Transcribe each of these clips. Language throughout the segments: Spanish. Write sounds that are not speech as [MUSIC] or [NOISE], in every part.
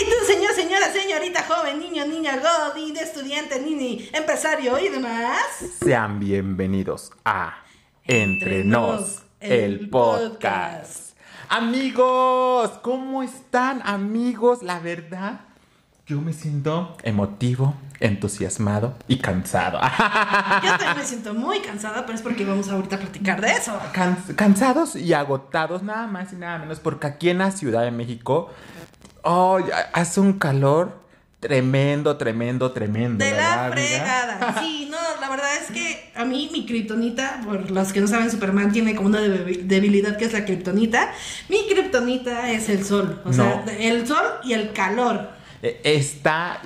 Hey, tú, señor, señora, señorita, joven, niño, niña, godín, estudiante, nini, empresario y demás. Sean bienvenidos a Entre Entre Nos, el el podcast. podcast. Amigos, ¿cómo están, amigos? La verdad, yo me siento emotivo, entusiasmado y cansado. [LAUGHS] Yo también me siento muy cansada, pero es porque vamos ahorita a platicar de eso. Can- cansados y agotados, nada más y nada menos, porque aquí en la Ciudad de México, oh, hace un calor tremendo, tremendo, tremendo. De ¿verdad, la amiga? fregada. [LAUGHS] Sí, no, la verdad es que a mí mi kriptonita, por los que no saben, Superman tiene como una debi- debilidad que es la kriptonita. Mi kriptonita es el sol. O sea, el sol y el calor. Eh, Está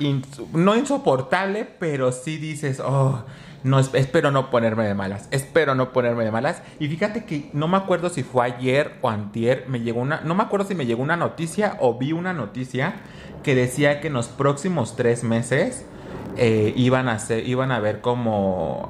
no insoportable, pero sí dices, oh, no, es- espero no ponerme de malas, espero no ponerme de malas. Y fíjate que no me acuerdo si fue ayer o antier, me llegó una, no me acuerdo si me llegó una noticia o vi una noticia que decía que en los próximos tres meses eh, iban a ser, iban a ver como,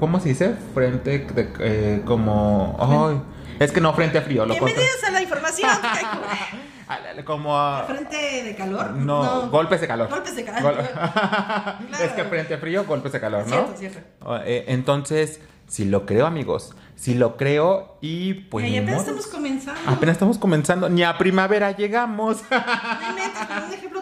¿cómo se dice? Frente, de- eh, como, ay, es que no frente frío, lo. Bienvenidos a la información. [LAUGHS] Como a- ¿Frente de calor? no, golpes de calor. Golpes de calor. Gol- [LAUGHS] [LAUGHS] es que frente frío, golpes de calor, ¿no? Cierto, cierto. Eh, entonces, si lo creo, amigos. Si lo creo y pues. y apenas estamos comenzando. Apenas estamos comenzando. Ni a primavera llegamos. No inventes,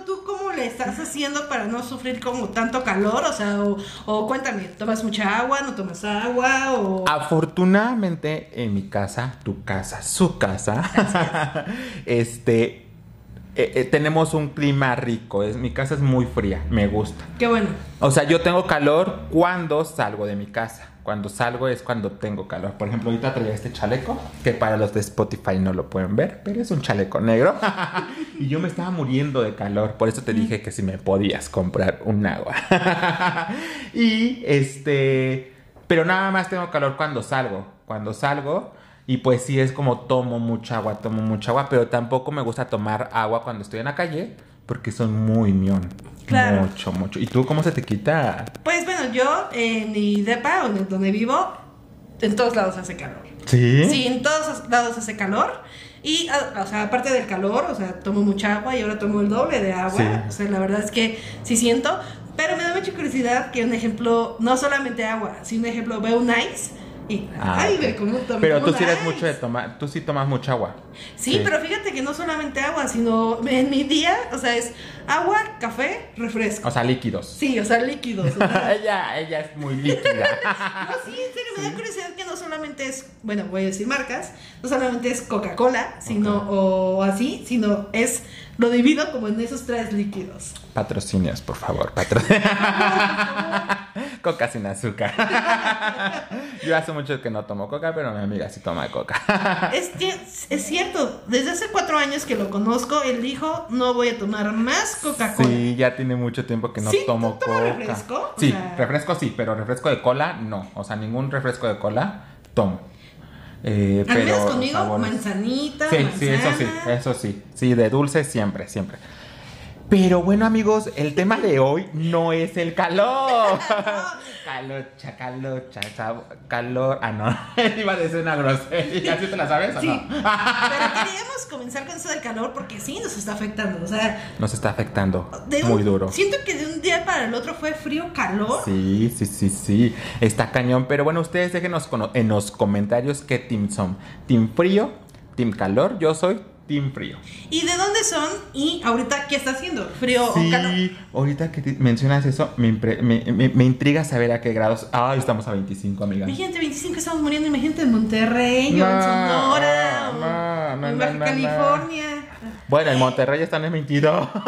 le estás haciendo para no sufrir como tanto calor? O sea, o, o cuéntame, ¿tomas mucha agua? ¿No tomas agua? O... Afortunadamente, en mi casa, tu casa, su casa, [LAUGHS] este. eh, eh, tenemos un clima rico. Es, mi casa es muy fría. Me gusta. Qué bueno. O sea, yo tengo calor cuando salgo de mi casa. Cuando salgo es cuando tengo calor. Por ejemplo, ahorita traía este chaleco, que para los de Spotify no lo pueden ver, pero es un chaleco negro. [LAUGHS] y yo me estaba muriendo de calor. Por eso te dije que si me podías comprar un agua. [LAUGHS] y este. Pero nada más tengo calor cuando salgo. Cuando salgo. Y pues sí es como tomo mucha agua, tomo mucha agua, pero tampoco me gusta tomar agua cuando estoy en la calle porque son muy mión. Claro. Mucho, mucho. ¿Y tú cómo se te quita? Pues yo en mi depa, o en donde vivo, en todos lados hace calor. ¿Sí? Sí, en todos lados hace calor. Y, a- o sea, aparte del calor, o sea, tomo mucha agua y ahora tomo el doble de agua. Sí. O sea, la verdad es que sí siento. Pero me da mucha curiosidad que un ejemplo, no solamente agua, sino un ejemplo, veo un ice y, Ah, ay, ok. me como también Pero tú sí eres ice. mucho de tomar, tú sí tomas mucha agua. Sí, Sí. pero fíjate que no solamente agua, sino en mi día, o sea, es agua, café, refresco. O sea, líquidos. Sí, o sea, líquidos. o sea. [LAUGHS] ella, ella es muy líquida. [LAUGHS] No, sí, en serio, me da curiosidad que no solamente es, bueno, voy a decir marcas, no solamente es Coca-Cola, sino, o así, sino es, lo divido como en esos tres líquidos. Patrocinios, por favor. Patro... [LAUGHS] coca sin azúcar. [LAUGHS] Yo hace mucho que no tomo coca, pero mi amiga sí toma coca. [LAUGHS] Es, que- es cierto, desde hace cuatro años que lo conozco, él dijo, no voy a tomar más Coca-Cola. Sí, ya tiene mucho tiempo que no Sí, tomo ¿tú coca. refresco? O Sí, sea- refresco sí, pero refresco de cola no. O sea, ningún refresco de cola tomo. Eh, pero conmigo, sabores- manzanita, Sí, sí, eso sí, manzana. eso sí. Sí, de dulce siempre, siempre. Pero bueno, amigos, el tema de hoy no es el calor. [LAUGHS] Calocha, calocha, sab- calor. Ah, no. [LAUGHS] Iba a decir una grosería. ¿Sí te la sabes o Sí, no? pero [LAUGHS] queríamos comenzar con eso del calor porque sí nos está afectando, o sea, Nos está afectando un- muy duro. Siento que de un día para el otro fue frío, calor. Sí, sí, sí, sí. Está cañón. Pero bueno, ustedes déjenos en los comentarios qué team son. ¿Team frío? ¿Team calor? Yo soy team frío. ¿Y de dónde son? Y ahorita, ¿qué está haciendo? ¿Frío o calor? Sí, ahorita que mencionas eso, me, me, me- me intriga saber a qué grados. Ah, estamos a 25, amiga. Imagínate, 25 estamos muriendo, imagínate en Monterrey, o en No, Sonora, o, no, en Baja. California. Bueno, en Monterrey están en 22. [LAUGHS]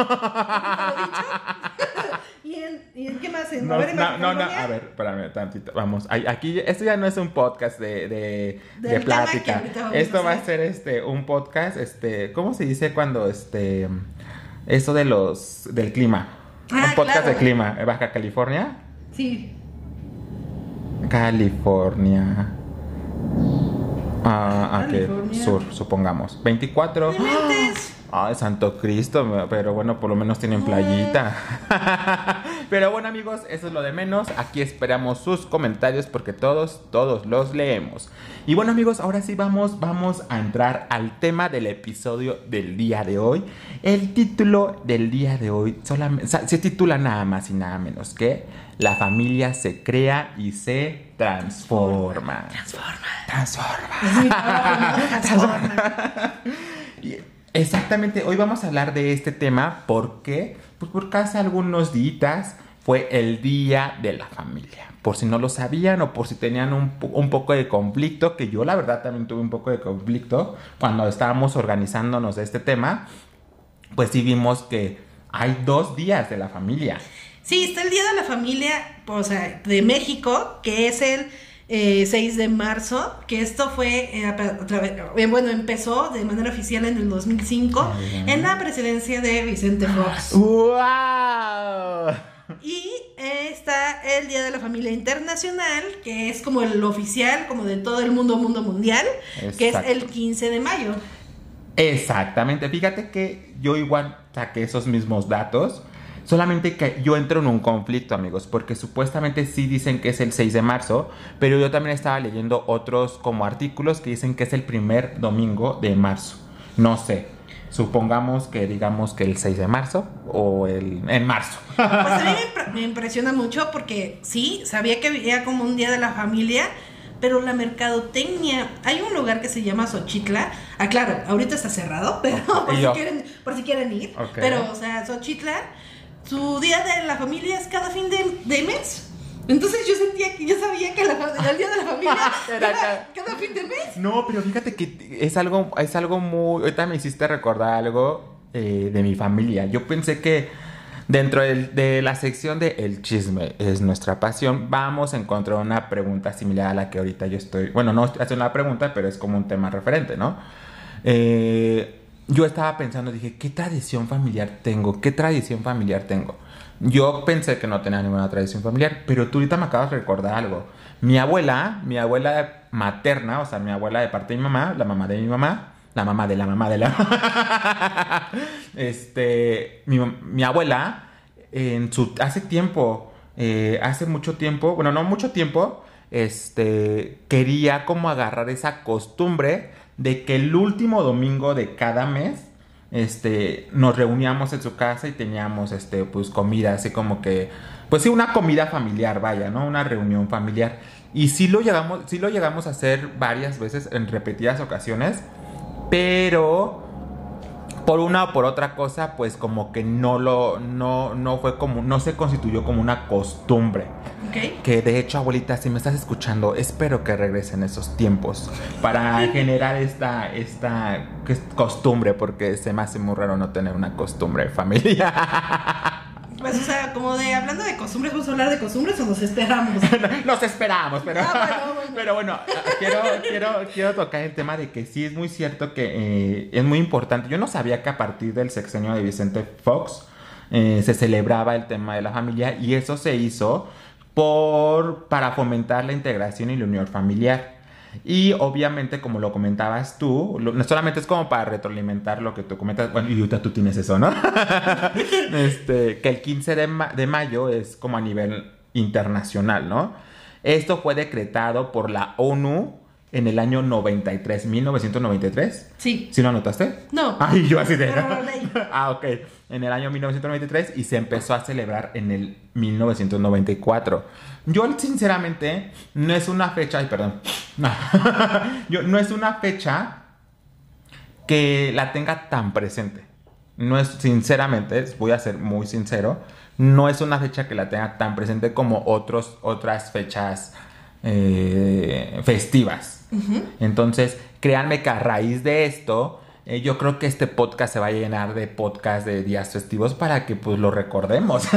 ¿Y en, ¿Y en qué más? ¿En, No, no, no, a ver, espérame tantito. Vamos, aquí, esto ya no es un podcast de, de, plática. Esto va a ser este un podcast, este, ¿cómo se dice cuando este eso de los del clima? Ah, un podcast claro. de clima, Baja California, Sí. California. Ah, ok, California. sur, supongamos. 24. No inventes. Ay, Santo Cristo, pero bueno, por lo menos tienen playita. [LAUGHS] Pero bueno, amigos, eso es lo de menos. Aquí esperamos sus comentarios porque todos, todos los leemos. Y bueno, amigos, ahora sí vamos, vamos a entrar al tema del episodio del día de hoy. El título del día de hoy solamente, se titula nada más y nada menos que La familia se crea y se transforma. Transforma. Transforma. [LAUGHS] Transforma. Y Exactamente, hoy vamos a hablar de este tema porque, pues porque hace algunos días fue el Día de la Familia. Por si no lo sabían o por si tenían un, un, poco de conflicto, que yo la verdad también tuve un poco de conflicto cuando estábamos organizándonos de este tema, pues sí vimos que hay dos días de la familia. Sí, está el Día de la Familia, o sea, de México, que es el eh, 6 de marzo, que esto fue, eh, eh, bueno, empezó de manera oficial en el 2005 en la presidencia de Vicente Fox. [GASPS] ¡Wow! Y está el Día de la Familia Internacional, que es como el oficial, como de todo el mundo, mundo mundial, Exacto. que es el 15 de mayo. Exactamente, fíjate que yo igual saqué esos mismos datos. Solamente que yo entro en un conflicto, amigos, porque supuestamente sí dicen que es el 6 de marzo, pero yo también estaba leyendo otros como artículos que dicen que es el primer domingo de marzo. No sé. Supongamos que digamos que el 6 de marzo o el en marzo. Pues a mí me, me impresiona mucho porque sí, sabía que había como un día de la familia, pero la mercadotecnia, hay un lugar que se llama Xochitla, ah claro, ahorita está cerrado, [LAUGHS] pero por, si quieren, por si quieren, ir, okay. pero o sea, Xochitla su día de la familia es cada fin de, de mes. Entonces yo sentía que yo sabía que la, el día de la familia [LAUGHS] era cada, cada, fin de mes. No, pero fíjate que es algo, es algo muy. Ahorita me hiciste recordar algo eh, de mi familia. Yo pensé que dentro del, de la sección de El chisme es nuestra pasión, vamos a encontrar una pregunta similar a la que ahorita yo estoy. Bueno, no estoy haciendo una pregunta, pero es como un tema referente, ¿no? Eh yo estaba pensando, dije, ¿qué tradición familiar tengo? ¿Qué tradición familiar tengo? Yo pensé que no tenía ninguna tradición familiar, pero tú ahorita me acabas de recordar algo. Mi abuela, mi abuela materna, o sea, mi abuela de parte de mi mamá, la mamá de mi mamá, la mamá de la mamá de la [LAUGHS] este, mi, mi, abuela, hace tiempo, eh, hace mucho tiempo, bueno, no mucho tiempo, este, quería como agarrar esa costumbre de que el último domingo de cada mes este nos reuníamos en su casa y teníamos este pues comida así como que pues sí una comida familiar vaya no una reunión familiar. Y sí lo llegamos sí lo llegamos a hacer varias veces en repetidas ocasiones pero por una o por otra cosa, pues como que no lo, no, no fue como, no se constituyó como una costumbre. Okay. Que de hecho, abuelita, si me estás escuchando, espero que regresen esos tiempos para [LAUGHS] generar esta, esta costumbre, porque se me hace muy raro no tener una costumbre familiar. [LAUGHS] Pues, o sea, como de hablando de costumbres, ¿vamos a hablar de costumbres o nos esperamos? [LAUGHS] nos esperamos, pero, ah, bueno, bueno. pero bueno, quiero, quiero, quiero tocar el tema de que sí es muy cierto que eh, es muy importante. Yo no sabía que a partir del sexenio de Vicente Fox eh, se celebraba el tema de la familia y eso se hizo por, para fomentar la integración y la unión familiar. Y obviamente, como lo comentabas tú, no solamente es como para retroalimentar lo que tú comentas. Bueno, y tú tienes eso, ¿no? [LAUGHS] este, que el 15 de, de mayo es como a nivel internacional, ¿no? Esto fue decretado por la ONU en el año 93, 1993. Sí. ¿Sí lo anotaste? No. Ay, yo así de. [LAUGHS] ah, ok. En el año 1993 y se empezó a celebrar en el 1994. Yo, sinceramente, no es una fecha. Ay, perdón. [LAUGHS] Yo, no es una fecha que la tenga tan presente. No es, sinceramente, voy a ser muy sincero, no es una fecha que la tenga tan presente como otros, otras fechas eh, festivas. Uh -huh. Entonces, créanme que a raíz de esto, eh, yo creo que este podcast se va a llenar de podcasts de días festivos para que pues lo recordemos. [LAUGHS]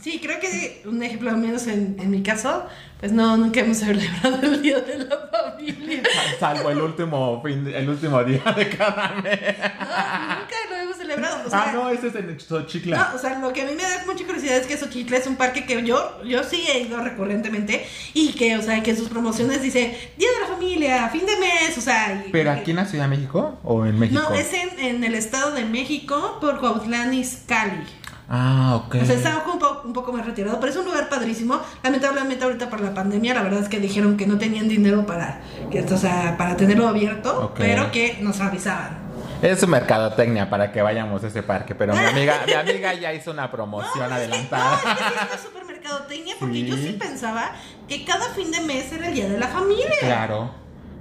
Sí, creo que un ejemplo al menos en, en, mi caso, pues no, nunca hemos celebrado el Día de la Familia. Salvo el último, fin, el último día de cada mes. No, nunca lo hemos celebrado. O sea, ah, no, ese es en Xochitla. No, o sea, lo que a mí me da mucha curiosidad es que Xochitla es un parque que yo, yo sí he ido recurrentemente y que, o sea, que en sus promociones dice Día de la Familia, fin de mes, o sea. Y, ¿Pero aquí en la Ciudad de México o en México? No, es en, en el Estado de México por Cuautlán Izcalli. Ah, ok. O sea, está un poco, un poco más retirado, pero es un lugar padrísimo. Lamentablemente ahorita por la pandemia, la verdad es que dijeron que no tenían dinero para, que, o sea, para tenerlo abierto, pero que nos avisaban. Es su mercadotecnia para que vayamos a ese parque, pero mi amiga, mi amiga ya hizo una promoción No, es que- adelantada. no, es que es una supermercadotecnia porque yo Sí. sí pensaba que cada fin de mes era el día de la familia. Claro,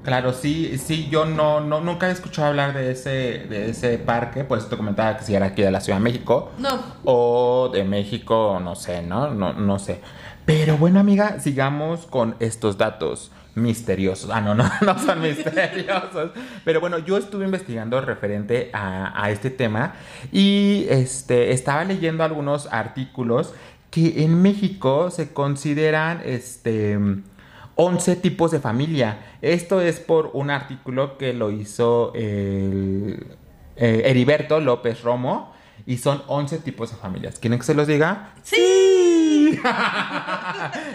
claro, sí, sí, yo no, no, nunca he escuchado hablar de ese, de ese parque, por eso te comentaba que si era aquí de la Ciudad de México. No. O de México, no sé, ¿no? No, no sé. Pero bueno, amiga, sigamos con estos datos misteriosos. Ah, no, no, [LAUGHS] no son misteriosos. Pero bueno, yo estuve investigando referente a, a este tema y este, estaba leyendo algunos artículos que en México se consideran este 11 tipos de familia. Esto es por un artículo que lo hizo el, eh, Heriberto López Romo y son 11 tipos de familias. ¿Quieren que se los diga? Sí.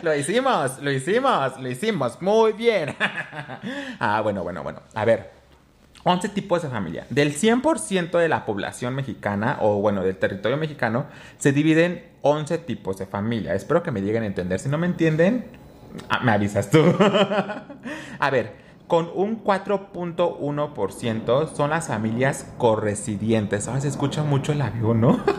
Lo hicimos, lo hicimos, lo hicimos. Muy bien. ah, bueno, bueno, bueno. A ver. 11 tipos de familia. Del 100% de la población mexicana, o bueno, del territorio mexicano, se dividen 11 tipos de familia. Espero que me lleguen a entender. Si no me entienden, ah, me avisas tú. [LAUGHS] a ver, con un 4.1% son las familias corresidientes. Ahora se escucha mucho el avión, ¿no? [LAUGHS]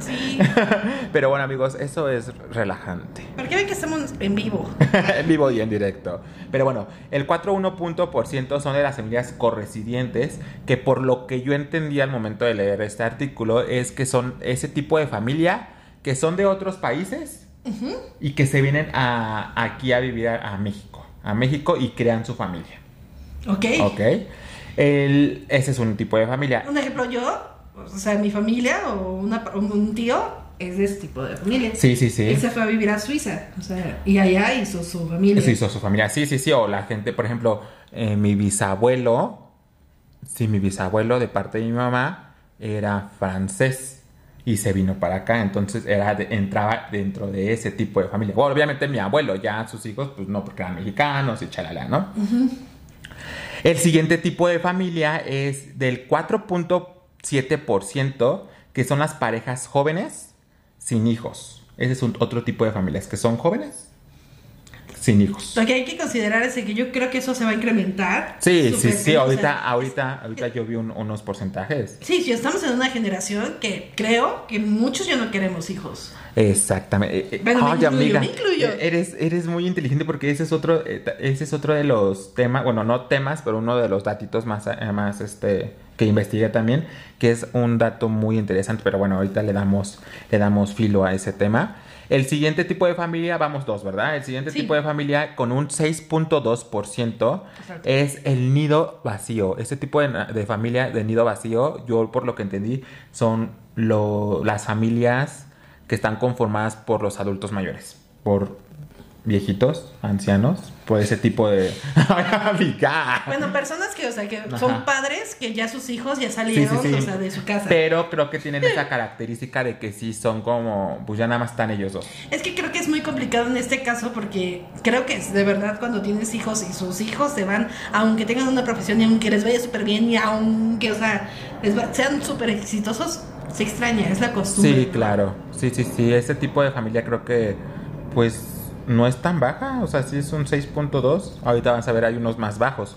Sí. [LAUGHS] Pero bueno, amigos, eso es relajante. Porque ven que estamos en vivo. [LAUGHS] en vivo y en directo. Pero bueno, el 4.1% son de las familias corresidientes, que por lo que yo entendí al momento de leer este artículo, es que son ese tipo de familia que son de otros países y que se vienen a, aquí a vivir a, a México. A México y crean su familia. ¿Ok? ¿Ok? El- ese es un tipo de familia. Un ejemplo, yo, o sea, mi familia o una- un tío es de ese tipo de familia. Sí, sí, sí. Él se fue a vivir a Suiza, o sea, y allá hizo su familia. Sí, hizo su familia. Sí, sí, sí. O la gente, por ejemplo, eh, mi bisabuelo, sí, mi bisabuelo de parte de mi mamá era francés y se vino para acá. Entonces era de- entraba dentro de ese tipo de familia. Bueno, obviamente mi abuelo, ya sus hijos, pues no, porque eran mexicanos y chalala, ¿no? El siguiente tipo de familia es del 4.7%, que son las parejas jóvenes sin hijos. Ese es otro tipo de familias, que son jóvenes sin hijos. Lo que hay que considerar es que yo creo que eso se va a incrementar. Sí, sí, sí, ahorita, sea, ahorita, ahorita yo vi un- unos porcentajes. Sí, sí, estamos en una generación que creo que muchos ya no queremos hijos. Exactamente. Eh, eh, Bueno, me ay, incluyo, amiga, me incluyo. eh, Eres, eres muy inteligente porque ese es otro, ese es otro de los temas, bueno, no temas, pero uno de los datitos más, más este, que investigué también, que es un dato muy interesante, pero bueno, ahorita le damos, le damos filo a ese tema. El siguiente tipo de familia, vamos dos, ¿verdad? El siguiente Sí. tipo de familia con un 6.2% Exacto. es el nido vacío. Este tipo de, de familia de nido vacío, yo por lo que entendí, son lo- las familias que están conformadas por los adultos mayores, por viejitos, ancianos, por ese tipo de... [LAUGHS] Bueno, personas que, o sea, que Ajá. son padres que ya sus hijos ya salieron, Sí, sí, sí. o sea, de su casa. Pero creo que tienen esa [LAUGHS] característica de que sí son como, pues ya nada más están ellos dos. Es que creo que es muy complicado en este caso porque creo que es de verdad cuando tienes hijos y sus hijos se van, aunque tengan una profesión y aunque les vaya súper bien y aunque, o sea, les va- sean súper exitosos, se extraña, es la costumbre. Sí, claro. Sí, sí, sí. Ese tipo de familia creo que, pues, no es tan baja. O sea, sí es un 6.2. Ahorita van a ver, hay unos más bajos.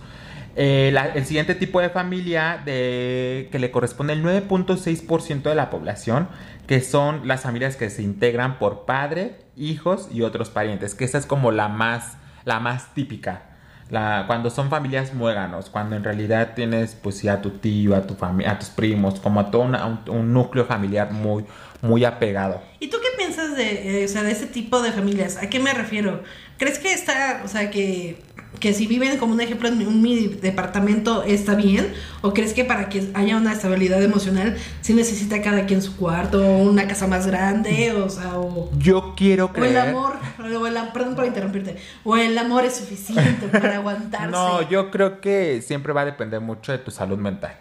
Eh, el siguiente tipo de familia de, que le corresponde el 9.6% de la población, que son las familias que se integran por padre, hijos y otros parientes, que esa es como la más, la más típica. Cuando son familias muéganos, cuando en realidad tienes pues sí a tu tío, a tu familia, a tus primos, como a todo un núcleo familiar muy, muy apegado. ¿Y tú qué piensas de, eh, o sea, de ese tipo de familias? ¿A qué me refiero? ¿Crees que está, o sea, que, que si viven como un ejemplo en un mi departamento está bien? ¿O crees que para que haya una estabilidad emocional sí necesita cada quien su cuarto una casa más grande? O sea, o, Yo quiero o el creer. amor, o el, perdón por interrumpirte, o el amor es suficiente para [LAUGHS] aguantarse. No, yo creo que siempre va a depender mucho de tu salud mental.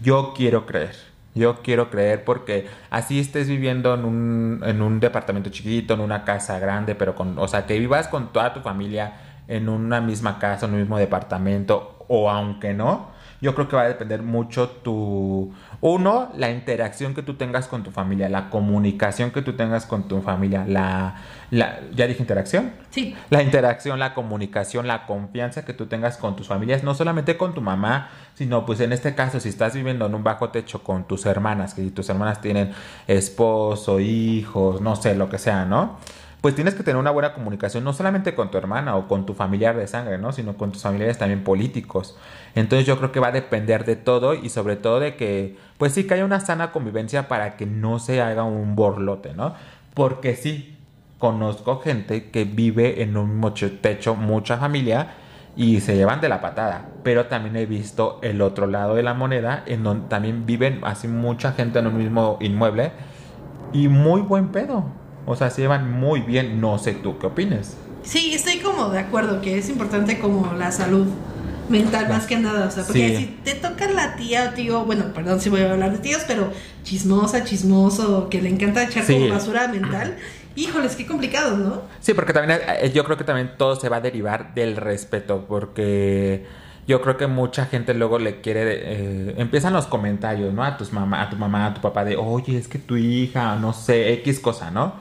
Yo quiero creer. Yo quiero creer porque así estés viviendo en un, en un departamento chiquito, en una casa grande, pero con, o sea, que vivas con toda tu familia en una misma casa, en un mismo departamento, o aunque no, yo creo que va a depender mucho tu... Uno, la interacción que tú tengas con tu familia, la comunicación que tú tengas con tu familia, la... la ¿Ya dije interacción? Sí. La interacción, la comunicación, la confianza que tú tengas con tus familias, no solamente con tu mamá, sino pues en este caso si estás viviendo en un bajo techo con tus hermanas, que tus hermanas tienen esposo, hijos, no sé, lo que sea, ¿no? Pues tienes que tener una buena comunicación no solamente con tu hermana o con tu familiar de sangre, ¿no? Sino con tus familiares también políticos. Entonces yo creo que va a depender de todo y sobre todo de que, pues sí, que haya una sana convivencia para que no se haga un borlote, ¿no? Porque sí, conozco gente que vive en un techo, mucha familia, y se llevan de la patada. Pero también he visto el otro lado de la moneda, en donde también viven así mucha gente en un mismo inmueble y muy buen pedo. O sea, se llevan muy bien. No sé tú qué opines. Sí, estoy como de acuerdo que es importante como la salud mental más que nada. O sea, porque si te toca la tía o tío, bueno, perdón si voy a hablar de tíos, pero chismosa, chismoso, que le encanta echar como basura mental. Híjoles, qué complicado, ¿no? Sí, porque también eh, yo creo que también todo se va a derivar del respeto, porque yo creo que mucha gente luego le quiere eh, empiezan los comentarios, ¿no? A tus mamá, a tu mamá, a tu papá de, "Oye, es que tu hija, no sé, X cosa, ¿no?"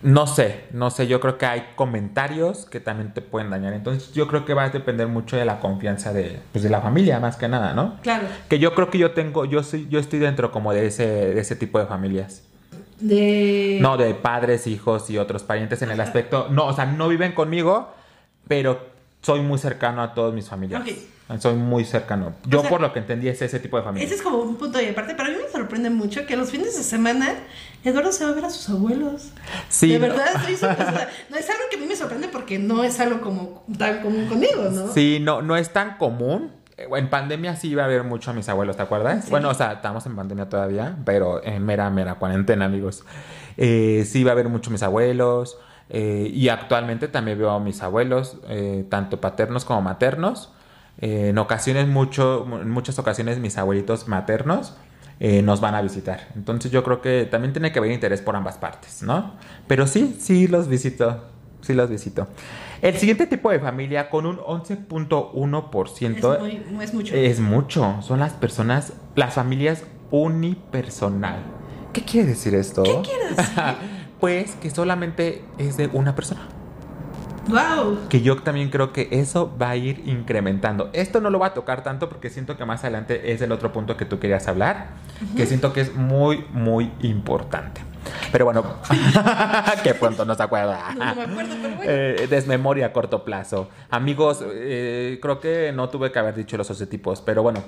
No sé, no sé, yo creo que hay comentarios que también te pueden dañar. Entonces yo creo que va a depender mucho de la confianza de, pues, de la familia, más que nada, ¿no? Claro. Que yo creo que yo tengo, yo soy, yo estoy dentro como de ese, de ese tipo de familias. De... No, de padres, hijos y otros parientes en el aspecto. No, o sea, no viven conmigo, pero soy muy cercano a todos mis familiares. Soy muy cercano. Yo por lo que entendí es ese tipo de familia. Ese es como un punto de aparte, pero a mí me sorprende mucho que los fines de semana Eduardo se va a ver a sus abuelos. Sí. De verdad, [LAUGHS] no. es algo que a mí me sorprende porque no es algo como tan común conmigo, ¿no? Sí, no, no es tan común. En pandemia sí iba a ver mucho a mis abuelos, ¿te acuerdas? Bueno, o sea, estamos en pandemia todavía, pero en mera, mera cuarentena, amigos. Eh, sí iba a ver mucho a mis abuelos. Eh, y actualmente también veo a mis abuelos, eh, tanto paternos como maternos. Eh, en ocasiones, mucho, en muchas ocasiones, mis abuelitos maternos nos van a visitar. Entonces yo creo que también tiene que haber interés por ambas partes, ¿no? Pero sí, sí los visito. Sí los visito. El siguiente tipo de familia con un 11.1% es, es mucho. Es mucho. Son las personas, las familias unipersonal. ¿Qué quiere decir esto? ¿Qué quiere decir? [LAUGHS] pues que solamente es de una persona. Wow. Que yo también creo que eso va a ir incrementando. Esto no lo va a tocar tanto porque siento que más adelante es el otro punto que tú querías hablar, que siento que es muy, muy importante. Pero bueno, [LAUGHS] que pronto no se acuerda. No, me acuerdo, pero bueno. Eh, desmemoria a corto plazo. Amigos, eh, creo que no tuve que haber dicho los sociotipos, pero bueno,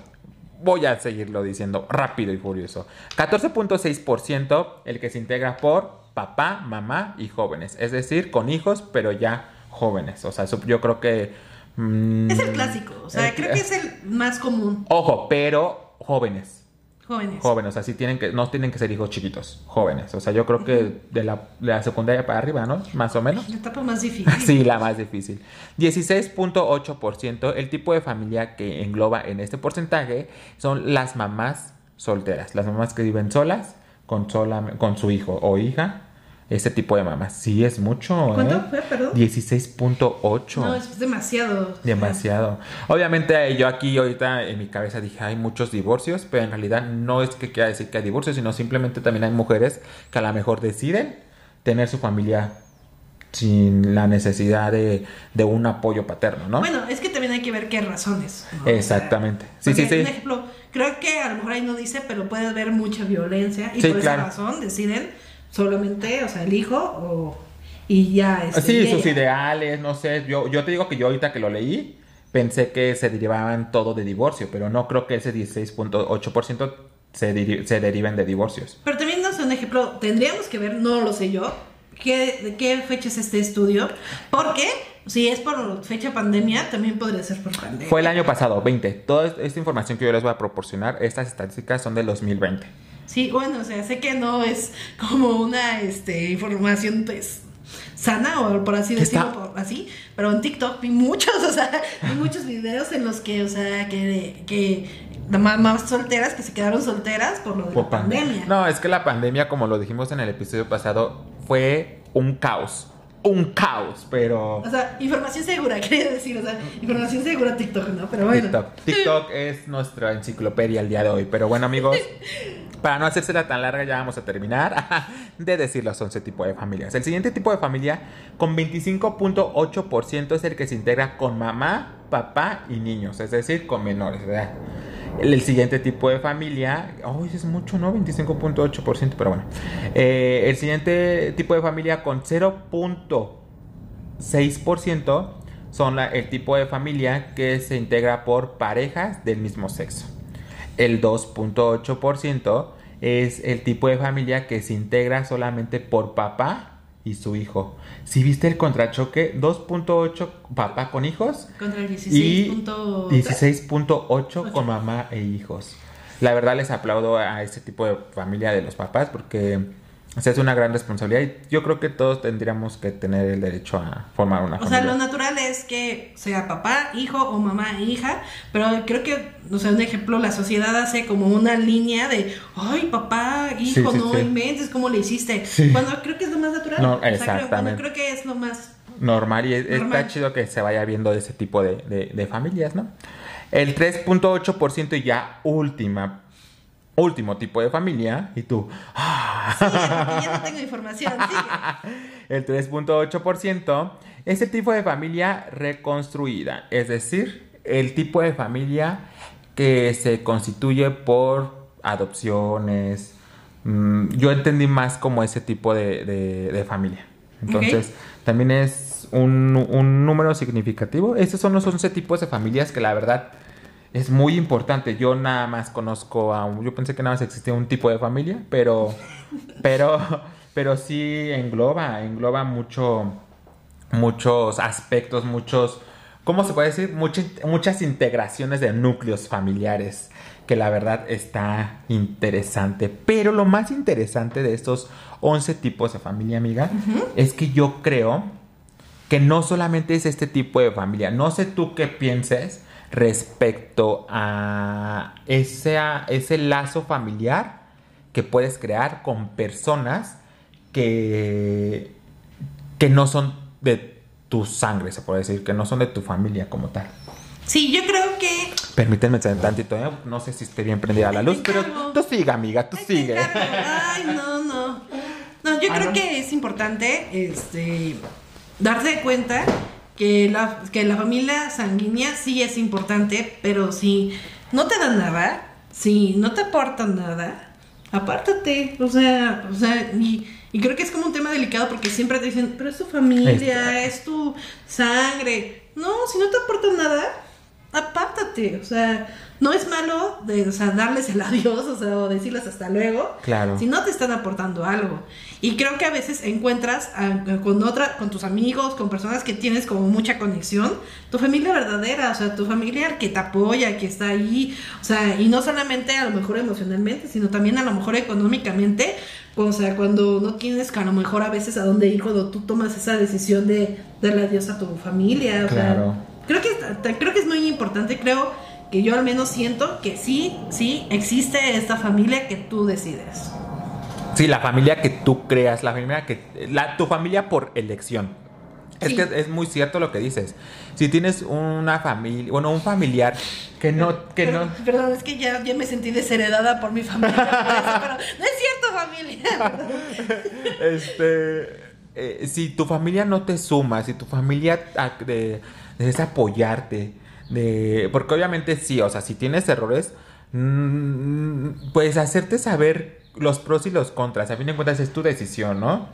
voy a seguirlo diciendo rápido y furioso. 14.6% el que se integra por papá, mamá y jóvenes. Es decir, con hijos, pero ya jóvenes. O sea, yo creo que... Mm, es el clásico. O sea, creo que es el más común. Ojo, pero jóvenes. Jóvenes. Jóvenes, o sea, sí tienen que, no tienen que ser hijos chiquitos, jóvenes. O sea, yo creo que de la, de la secundaria para arriba, ¿no? Más o menos. La etapa más difícil. [LAUGHS] sí, la más difícil. 16.8%, el tipo de familia que engloba en este porcentaje son las mamás solteras, las mamás que viven solas con, sola, con su hijo o hija ese tipo de mamás. Sí, es mucho. ¿Cuánto ¿eh? fue, perdón? 16.8. No, es demasiado. Demasiado. Obviamente yo aquí ahorita en mi cabeza dije, hay muchos divorcios, pero en realidad no es que quiera decir que hay divorcios, sino simplemente también hay mujeres que a lo mejor deciden tener su familia sin la necesidad de, de un apoyo paterno, ¿no? Bueno, es que también hay que ver qué razones. Exactamente. sí, sí, sí. Un ejemplo, creo que a lo mejor ahí no dice, pero puede haber mucha violencia y por esa razón deciden solamente, o sea, el hijo o, y ya. Este, sí, sus ideales, no sé. Yo, yo te digo que yo ahorita que lo leí, pensé que se derivaban todo de divorcio, pero no creo que ese 16.8% se, se deriven de divorcios. Pero también, no sé, un ejemplo, tendríamos que ver, no lo sé yo, ¿qué, de qué fecha es este estudio, porque si es por fecha pandemia, también podría ser por pandemia. Fue el año pasado, 20. Toda esta información que yo les voy a proporcionar, estas estadísticas son del 2020. Sí, bueno, o sea, sé que no es como una este, información pues sana o por así decirlo, así, pero en TikTok vi muchos, [LAUGHS] o sea, vi muchos videos en los que, o sea, que, que mamás solteras que se quedaron solteras por lo de la pandemia. No, es que la pandemia, como lo dijimos en el episodio pasado, fue un caos. Un caos, pero... O sea, información segura, [LAUGHS] quería decir, o sea, información segura TikTok, ¿no? Pero bueno. TikTok. TikTok es nuestra enciclopedia el día de hoy. Pero bueno, amigos, [LAUGHS] para no hacérsela tan larga, ya vamos a terminar [LAUGHS] de decir los 11 tipos de familias. El siguiente tipo de familia, con 25.8%, es el que se integra con mamá, papá y niños, es decir, con menores, ¿verdad? El siguiente tipo de familia, es mucho, ¿no? 25.8%, pero bueno. Eh, el siguiente tipo de familia con 0.6% son el tipo de familia que se integra por parejas del mismo sexo. El 2.8% es el tipo de familia que se integra solamente por papá y su hijo. Si viste el contrachoque, 2.8 papá con hijos Contra el y 16.3. 16.8 con mamá e hijos. La verdad les aplaudo a este tipo de familia de los papás porque o sea, es una gran responsabilidad y yo creo que todos tendríamos que tener el derecho a formar una O sea, familia. lo natural es que sea papá, hijo o mamá e hija, pero creo que, o sea, un ejemplo, la sociedad hace como una línea de, ay, papá, hijo, Sí, sí, no sí. inventes, ¿cómo le hiciste? Cuando creo que es lo más natural. No, O sea, creo- exactamente. que es lo más... normal y es- Normal. está chido que se vaya viendo ese tipo de, de- de familias, ¿no? El 3.8% y ya última, último tipo de familia, y tú, ¡ah! Sí, ya no tengo información, sigue. [LAUGHS] el 3.8% es el tipo de familia reconstruida, es decir, el tipo de familia que se constituye por adopciones. Mm, yo entendí más como ese tipo de, de- de familia. Entonces, también es un, un número significativo. Estos son los 11 tipos de familias que la verdad es muy importante. Yo nada más conozco a un, yo pensé que nada más existía un tipo de familia, pero [LAUGHS] pero pero sí engloba, engloba mucho muchos aspectos, muchos ¿cómo se puede decir? Muchas muchas integraciones de núcleos familiares que la verdad está interesante. Pero lo más interesante de estos 11 tipos de familia, amiga, es que yo creo que no solamente es este tipo de familia. No sé tú qué pienses respecto a ese, a ese lazo familiar que puedes crear con personas que, que no son de tu sangre, se puede decir, que no son de tu familia como tal. Sí, yo creo que... Permítanme tantito, ¿eh? no sé si esté bien prendida la luz, pero tú sigue, amiga, tú Ay, sigue. Ay, no, no. No, yo Ah, creo ¿no? que es importante este, darse cuenta que la, que la familia sanguínea sí es importante, pero si no te dan nada, si no te aportan nada, apártate. O sea, o sea, y, y creo que es como un tema delicado porque siempre te dicen, pero es tu familia, es tu sangre. No, si no te aportan nada, apártate. O sea, no es malo de, o sea, darles el [LAUGHS] adiós, o sea, o decirles hasta luego. Claro. Si no te están aportando algo. Y creo que a veces encuentras a- con otra, con tus amigos, con personas que tienes como mucha conexión, tu familia verdadera, o sea, tu familia que te apoya, que está ahí, o sea, y no solamente a lo mejor emocionalmente, sino también a lo mejor económicamente, o sea, cuando no tienes que a lo mejor a veces a dónde ir, cuando tú tomas esa decisión de darle adiós a tu familia, o Claro. sea, creo que, creo que es muy importante, creo que yo al menos siento que sí, sí existe esta familia que tú decides. Sí, la familia que tú creas, la familia que. La, tu familia por elección. Es que es muy cierto lo que dices. Si tienes una familia, bueno, un familiar que no, que Perdón, no. perdón, es que ya, ya me sentí desheredada por mi familia. por [LAUGHS] eso, pero no es cierto, familia. [LAUGHS] Este. eh, si tu familia no te suma, si tu familia ah, de, es apoyarte, porque obviamente sí, o sea, si tienes errores, mm, pues hacerte saber los pros y los contras, a fin de cuentas es tu decisión, ¿no?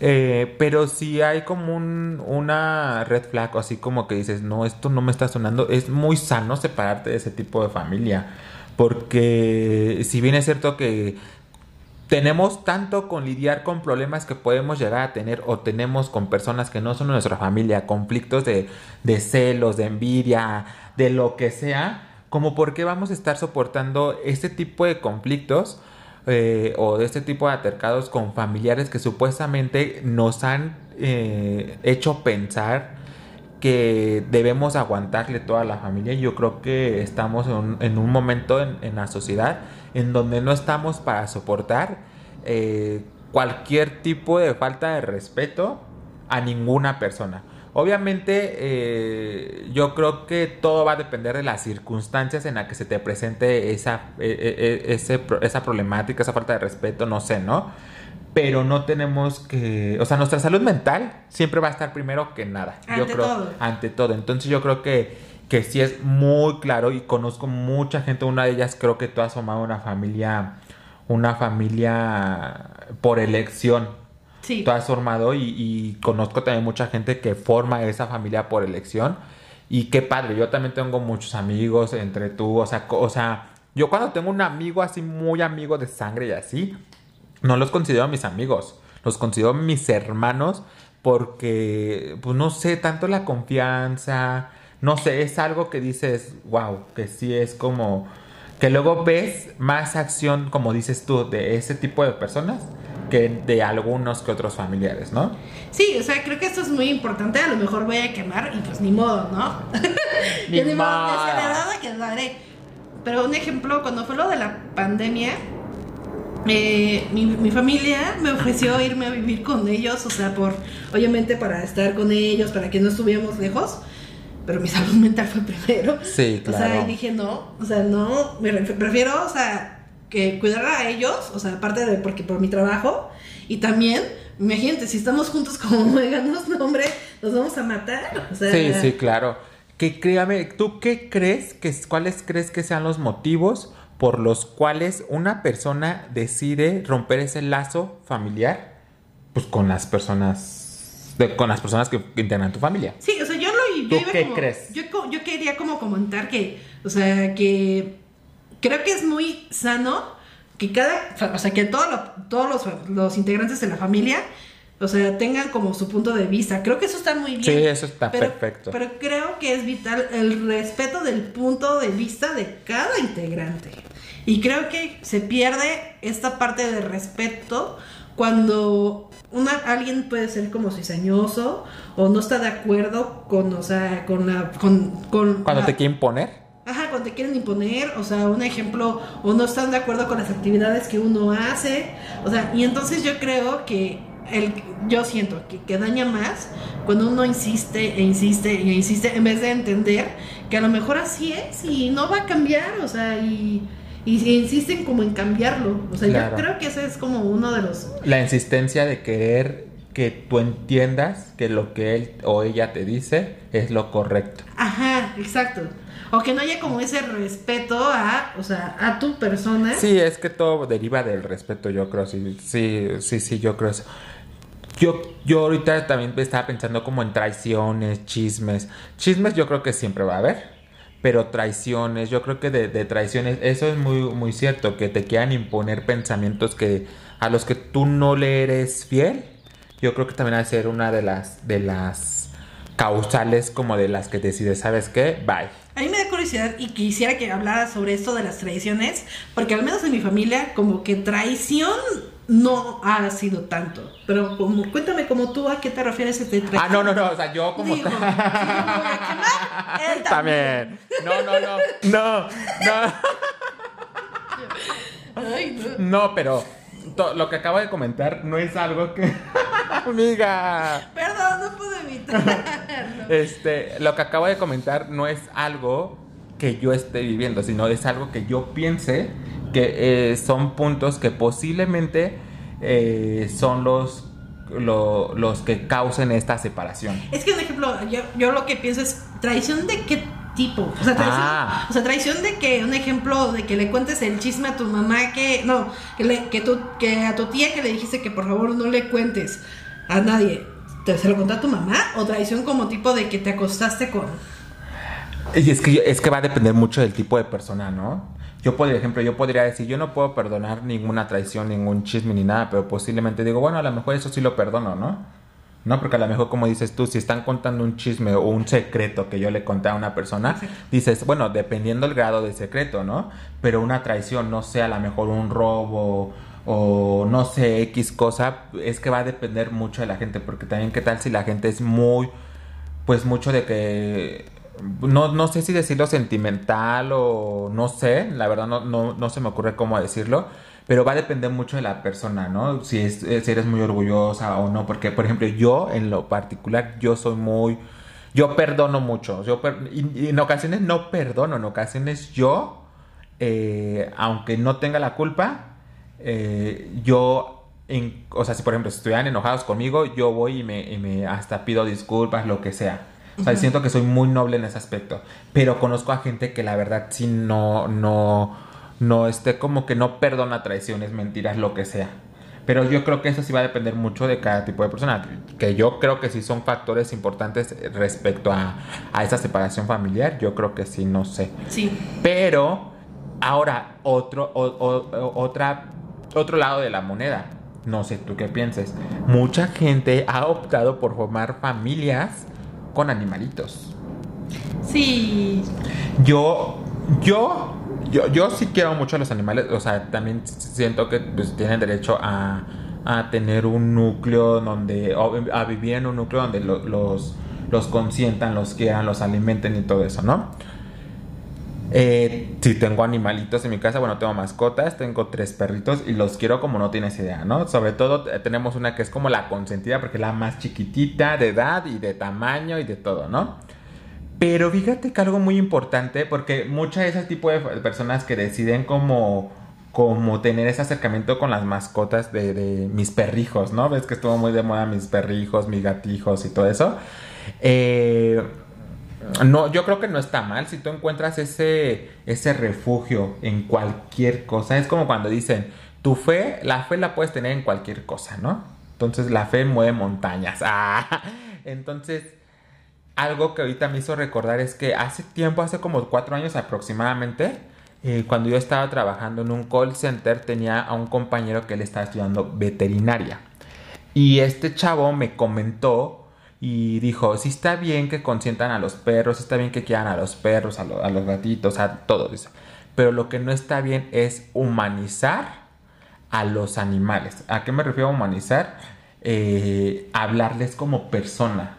Eh, pero si hay como un, una red flag, así como que dices, no, esto no me está sonando, es muy sano separarte de ese tipo de familia. Porque si bien es cierto que tenemos tanto con lidiar con problemas que podemos llegar a tener o tenemos con personas que no son nuestra familia, conflictos de, de celos, de envidia, de lo que sea, como por qué vamos a estar soportando este tipo de conflictos eh, o de este tipo de atercados con familiares que supuestamente nos han eh, hecho pensar que debemos aguantarle toda la familia. Yo creo que estamos en un, en un momento en, en, la sociedad en donde no estamos para soportar eh, cualquier tipo de falta de respeto a ninguna persona. Obviamente, eh, yo creo que todo va a depender de las circunstancias en las que se te presente esa, eh, eh, ese, esa problemática, esa falta de respeto, no sé, ¿no? Pero no tenemos que, o sea, nuestra salud mental siempre va a estar primero que nada. Ante yo creo, todo. Ante todo. Entonces yo creo que, que sí es muy claro y conozco mucha gente, una de ellas creo que tú has formado una familia, una familia por elección. Sí. Tú has formado y, y conozco también mucha gente que forma esa familia por elección. Y qué padre, yo también tengo muchos amigos entre tú, o sea, o sea, yo cuando tengo un amigo así muy amigo de sangre y así, no los considero mis amigos, los considero mis hermanos porque, pues no sé, tanto la confianza, no sé, es algo que dices, wow, que sí es como, que luego ves más acción, como dices tú, de ese tipo de personas que de algunos que otros familiares, ¿no? Sí, o sea, creo que esto es muy importante. A lo mejor voy a quemar y pues ni modo, ¿no? [LAUGHS] Ni ni modo, que lo haré. Pero un ejemplo, cuando fue lo de la pandemia, eh, mi, mi familia me ofreció irme a vivir con ellos, o sea, por, obviamente para estar con ellos, para que no estuviéramos lejos. Pero mi [LAUGHS] salud mental fue primero. Sí, O sea, claro. y dije, no, o sea, no, me ref- prefiero, o sea, que cuidar a ellos, o sea, aparte de porque por mi trabajo, y también, imagínate, si estamos juntos [LAUGHS] como muéganos, no, hombre, nos vamos a matar. O sea, Sí, sí, claro. Que créame, ¿tú qué crees que cuáles crees que sean los motivos por los cuales una persona decide romper ese lazo familiar pues con las personas de- con las personas que integran tu familia? Sí, o sea, yo yo ¿Tú iba qué como- crees? Yo, quería como comentar que, o sea, que creo que es muy sano que cada, o sea, que todo lo- todos los, los integrantes de la familia, o sea, tengan como su punto de vista. Creo que eso está muy bien. Sí, eso está pero, perfecto. Pero creo que es vital el respeto del punto de vista de cada integrante. Y creo que se pierde esta parte de respeto cuando una, alguien puede ser como cizañoso o no está de acuerdo con, o sea, con la... Con, con Cuando la- te quieren poner. Ajá, cuando te quieren imponer, o sea, un ejemplo, o no están de acuerdo con las actividades que uno hace, o sea, y entonces yo creo que el, yo siento que, que daña más cuando uno insiste e insiste e insiste en vez de entender que a lo mejor así es y no va a cambiar, o sea, y, y, insisten como en cambiarlo, o sea, Claro. yo creo que ese es como uno de los... La insistencia de querer que tú entiendas que lo que él o ella te dice es lo correcto. Ajá, exacto. O que no haya como ese respeto a, o sea, a tu persona. Sí, es que todo deriva del respeto, yo creo. Sí, sí, sí, sí, yo creo eso. Yo, yo ahorita también estaba pensando como en traiciones, chismes. Chismes yo creo que siempre va a haber. Pero traiciones, yo creo que de, de traiciones, eso es muy, muy cierto, que te quieran imponer pensamientos que a los que tú no le eres fiel. Yo creo que también ha de ser una de las, de las causales como de las que decides, ¿sabes qué? Bye. A mí me da curiosidad y quisiera que hablara sobre esto de las traiciones, porque al menos en mi familia como que traición no ha sido tanto. Pero como, cuéntame como tú a qué te refieres de traición. Ah, no, no, no, o sea, yo como... Digo, él También. No, no, no. No, no. Ay, no. No, pero lo que acabo de comentar no es algo que. [LAUGHS] Amiga. Perdón, no puedo evitarlo. [LAUGHS] Este, lo que acabo de comentar no es algo que yo esté viviendo, sino es algo que yo piense que eh, son puntos que posiblemente eh, son los, lo- los que causen esta separación. Es que un ejemplo, yo, yo lo que pienso es traición de qué tipo. O sea, traición, Ah. o sea, traición de que, un ejemplo, de que le cuentes el chisme a tu mamá que, no, que, le- que a tu tía que le dijiste que por favor no le cuentes a nadie. ¿Te se lo contó a tu mamá? ¿O traición como tipo de que te acostaste con... Y es que, es que va a depender mucho del tipo de persona, ¿no? Yo, por ejemplo, yo podría decir, yo no puedo perdonar ninguna traición, ningún chisme ni nada, pero posiblemente digo, bueno, a lo mejor eso sí lo perdono, ¿no? No, porque a lo mejor, como dices tú, si están contando un chisme o un secreto que yo le conté a una persona, dices, bueno, dependiendo el grado de secreto, ¿no? Pero una traición, no sé, a lo mejor un robo o no sé, X cosa, es que va a depender mucho de la gente, porque también qué tal si la gente es muy, pues mucho de que no, no sé si decirlo sentimental o no sé, la verdad no, no, no se me ocurre cómo decirlo, pero va a depender mucho de la persona, ¿no? Si, es, eh, si eres muy orgullosa o no, porque por ejemplo yo en lo particular, yo soy muy... Yo perdono mucho, yo en ocasiones no perdono, en ocasiones yo, eh, aunque no tenga la culpa, eh, yo, en, o sea, si por ejemplo estuvieran enojados conmigo, yo voy y me hasta pido disculpas, lo que sea. O sea, siento que soy muy noble en ese aspecto. Pero conozco a gente que la verdad sí no, no, no esté como que no perdona traiciones, mentiras, lo que sea. Pero yo creo que eso sí va a depender mucho de cada tipo de persona. Que yo creo que sí son factores importantes respecto a, a esa separación familiar. Yo creo que sí, no sé. Sí. Pero ahora, otro, otra, otro lado de la moneda. No sé tú qué pienses. Mucha gente ha optado por formar familias con animalitos. Sí. Yo, yo, yo, yo sí quiero mucho a los animales. O sea, también siento que pues, tienen derecho a, a tener un núcleo donde, a vivir en un núcleo donde los, los consientan, los quieran, los alimenten y todo eso, ¿no? Eh, si tengo animalitos en mi casa, bueno, tengo mascotas, tengo tres perritos y los quiero como no tienes idea, ¿no? Sobre todo eh, tenemos una que es como la consentida porque es la más chiquitita de edad y de tamaño y de todo, ¿no? Pero fíjate que algo muy importante, porque muchas de ese tipo de personas que deciden como, como tener ese acercamiento con las mascotas de, de mis perrijos, ¿no? Ves que estuvo muy de moda mis perrijos, mis gatijos y todo eso. Eh no, yo creo que no está mal si tú encuentras ese, ese refugio en cualquier cosa. Es como cuando dicen, tu fe, la fe la puedes tener en cualquier cosa, ¿no? Entonces la fe mueve montañas. [LAUGHS] Ah, entonces, algo que ahorita me hizo recordar es que hace tiempo, hace como cuatro años aproximadamente, eh, cuando yo estaba trabajando en un call center, tenía a un compañero que él estaba estudiando veterinaria. Y este chavo me comentó y dijo, si está bien que consientan a los perros, está bien que quieran a los perros, a, los gatitos, a todo eso. Pero lo que no está bien es humanizar a los animales. ¿A qué me refiero a humanizar? Eh, hablarles como persona.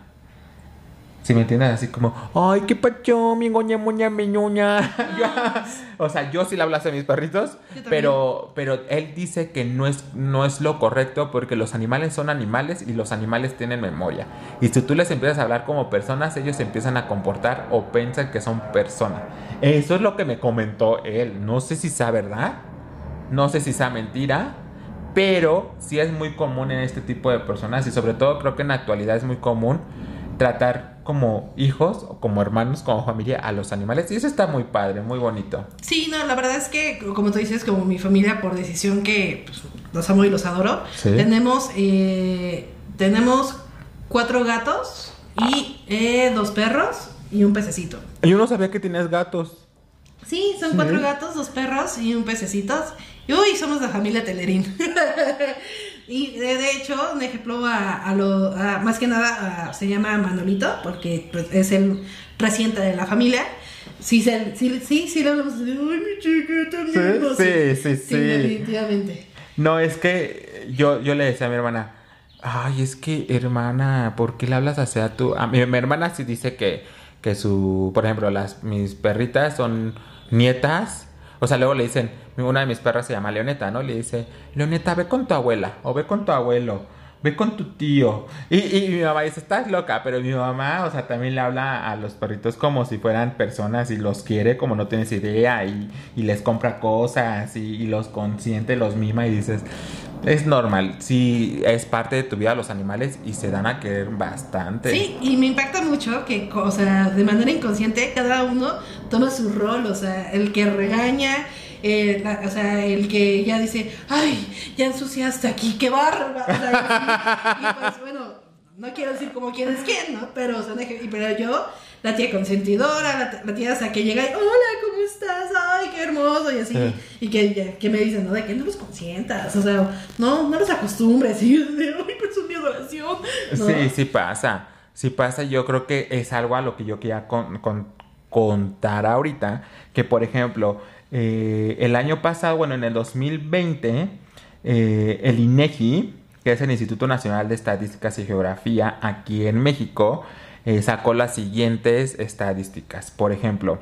Si me entiendes, así como, ay, qué pacho, mi goña, moña, mi ñoña. [LAUGHS] o sea, yo sí le hablo a mis perritos, pero, pero él dice que no es, no es lo correcto porque los animales son animales y los animales tienen memoria. Y si tú les empiezas a hablar como personas, ellos se empiezan a comportar o piensan que son personas. Eso es lo que me comentó él. No sé si sea verdad, no sé si sea mentira, pero sí es muy común en este tipo de personas y sobre todo creo que en la actualidad es muy común tratar como hijos o como hermanos, como familia a los animales. Y eso está muy padre, muy bonito. Sí, no, la verdad es que, como tú dices, como mi familia por decisión que pues, los amo y los adoro, tenemos, eh, tenemos cuatro gatos y eh, dos perros y un pececito. Yo no sabía que tenías gatos. Sí, son cuatro gatos, dos perros y un pececito. Y uy, somos la familia Telerín. [LAUGHS] Y de, hecho, un ejemplo a, lo, más que nada se llama Manolito, porque pues, es el reciente de la familia. Sí, sí, sí, sí, hablamos de, ay, mi chiquita, sí, sí, sí, sí, definitivamente. No, es que yo, yo le decía a mi hermana, ay, es que hermana, ¿por qué le hablas así a tu...? A mi, mi hermana sí dice que, que su, por ejemplo, las, mis perritas son nietas o sea, luego le dicen, una de mis perras se llama Leoneta, ¿no? Le dice, Leoneta, ve con tu abuela o ve con tu abuelo. Ve con tu tío. Y, mi mamá dice, estás loca, pero mi mamá, o sea, también le habla a los perritos como si fueran personas y los quiere como no tienes idea y, les compra cosas y, y, los consiente, los mima y dices, es normal, sí, es parte de tu vida los animales y se dan a querer bastante. Sí, y me impacta mucho que, o sea, de manera inconsciente cada uno toma su rol, o sea, el que regaña, eh, o sea, el que ya dice, ay, ya ensuciaste aquí, qué barba. y pues bueno, no quiero decir como quién es quién, ¿no? Pero, o sea, pero yo la tía consentidora, la, tía hasta que llega y, hola, ¿cómo estás? Ay, qué hermoso, y así. Y que, que, me dicen, ¿no? De que no los consientas, o sea, no, no los acostumbres. [LAUGHS] Y yo ay, pues es mi adoración. Sí, sí pasa. Sí pasa, yo creo que es algo a lo que yo quería contar ahorita, que por ejemplo, eh, el año pasado, bueno, en el 2020, eh, el INEGI, que es el Instituto Nacional de Estadísticas y Geografía aquí en México, eh, sacó las siguientes estadísticas. Por ejemplo,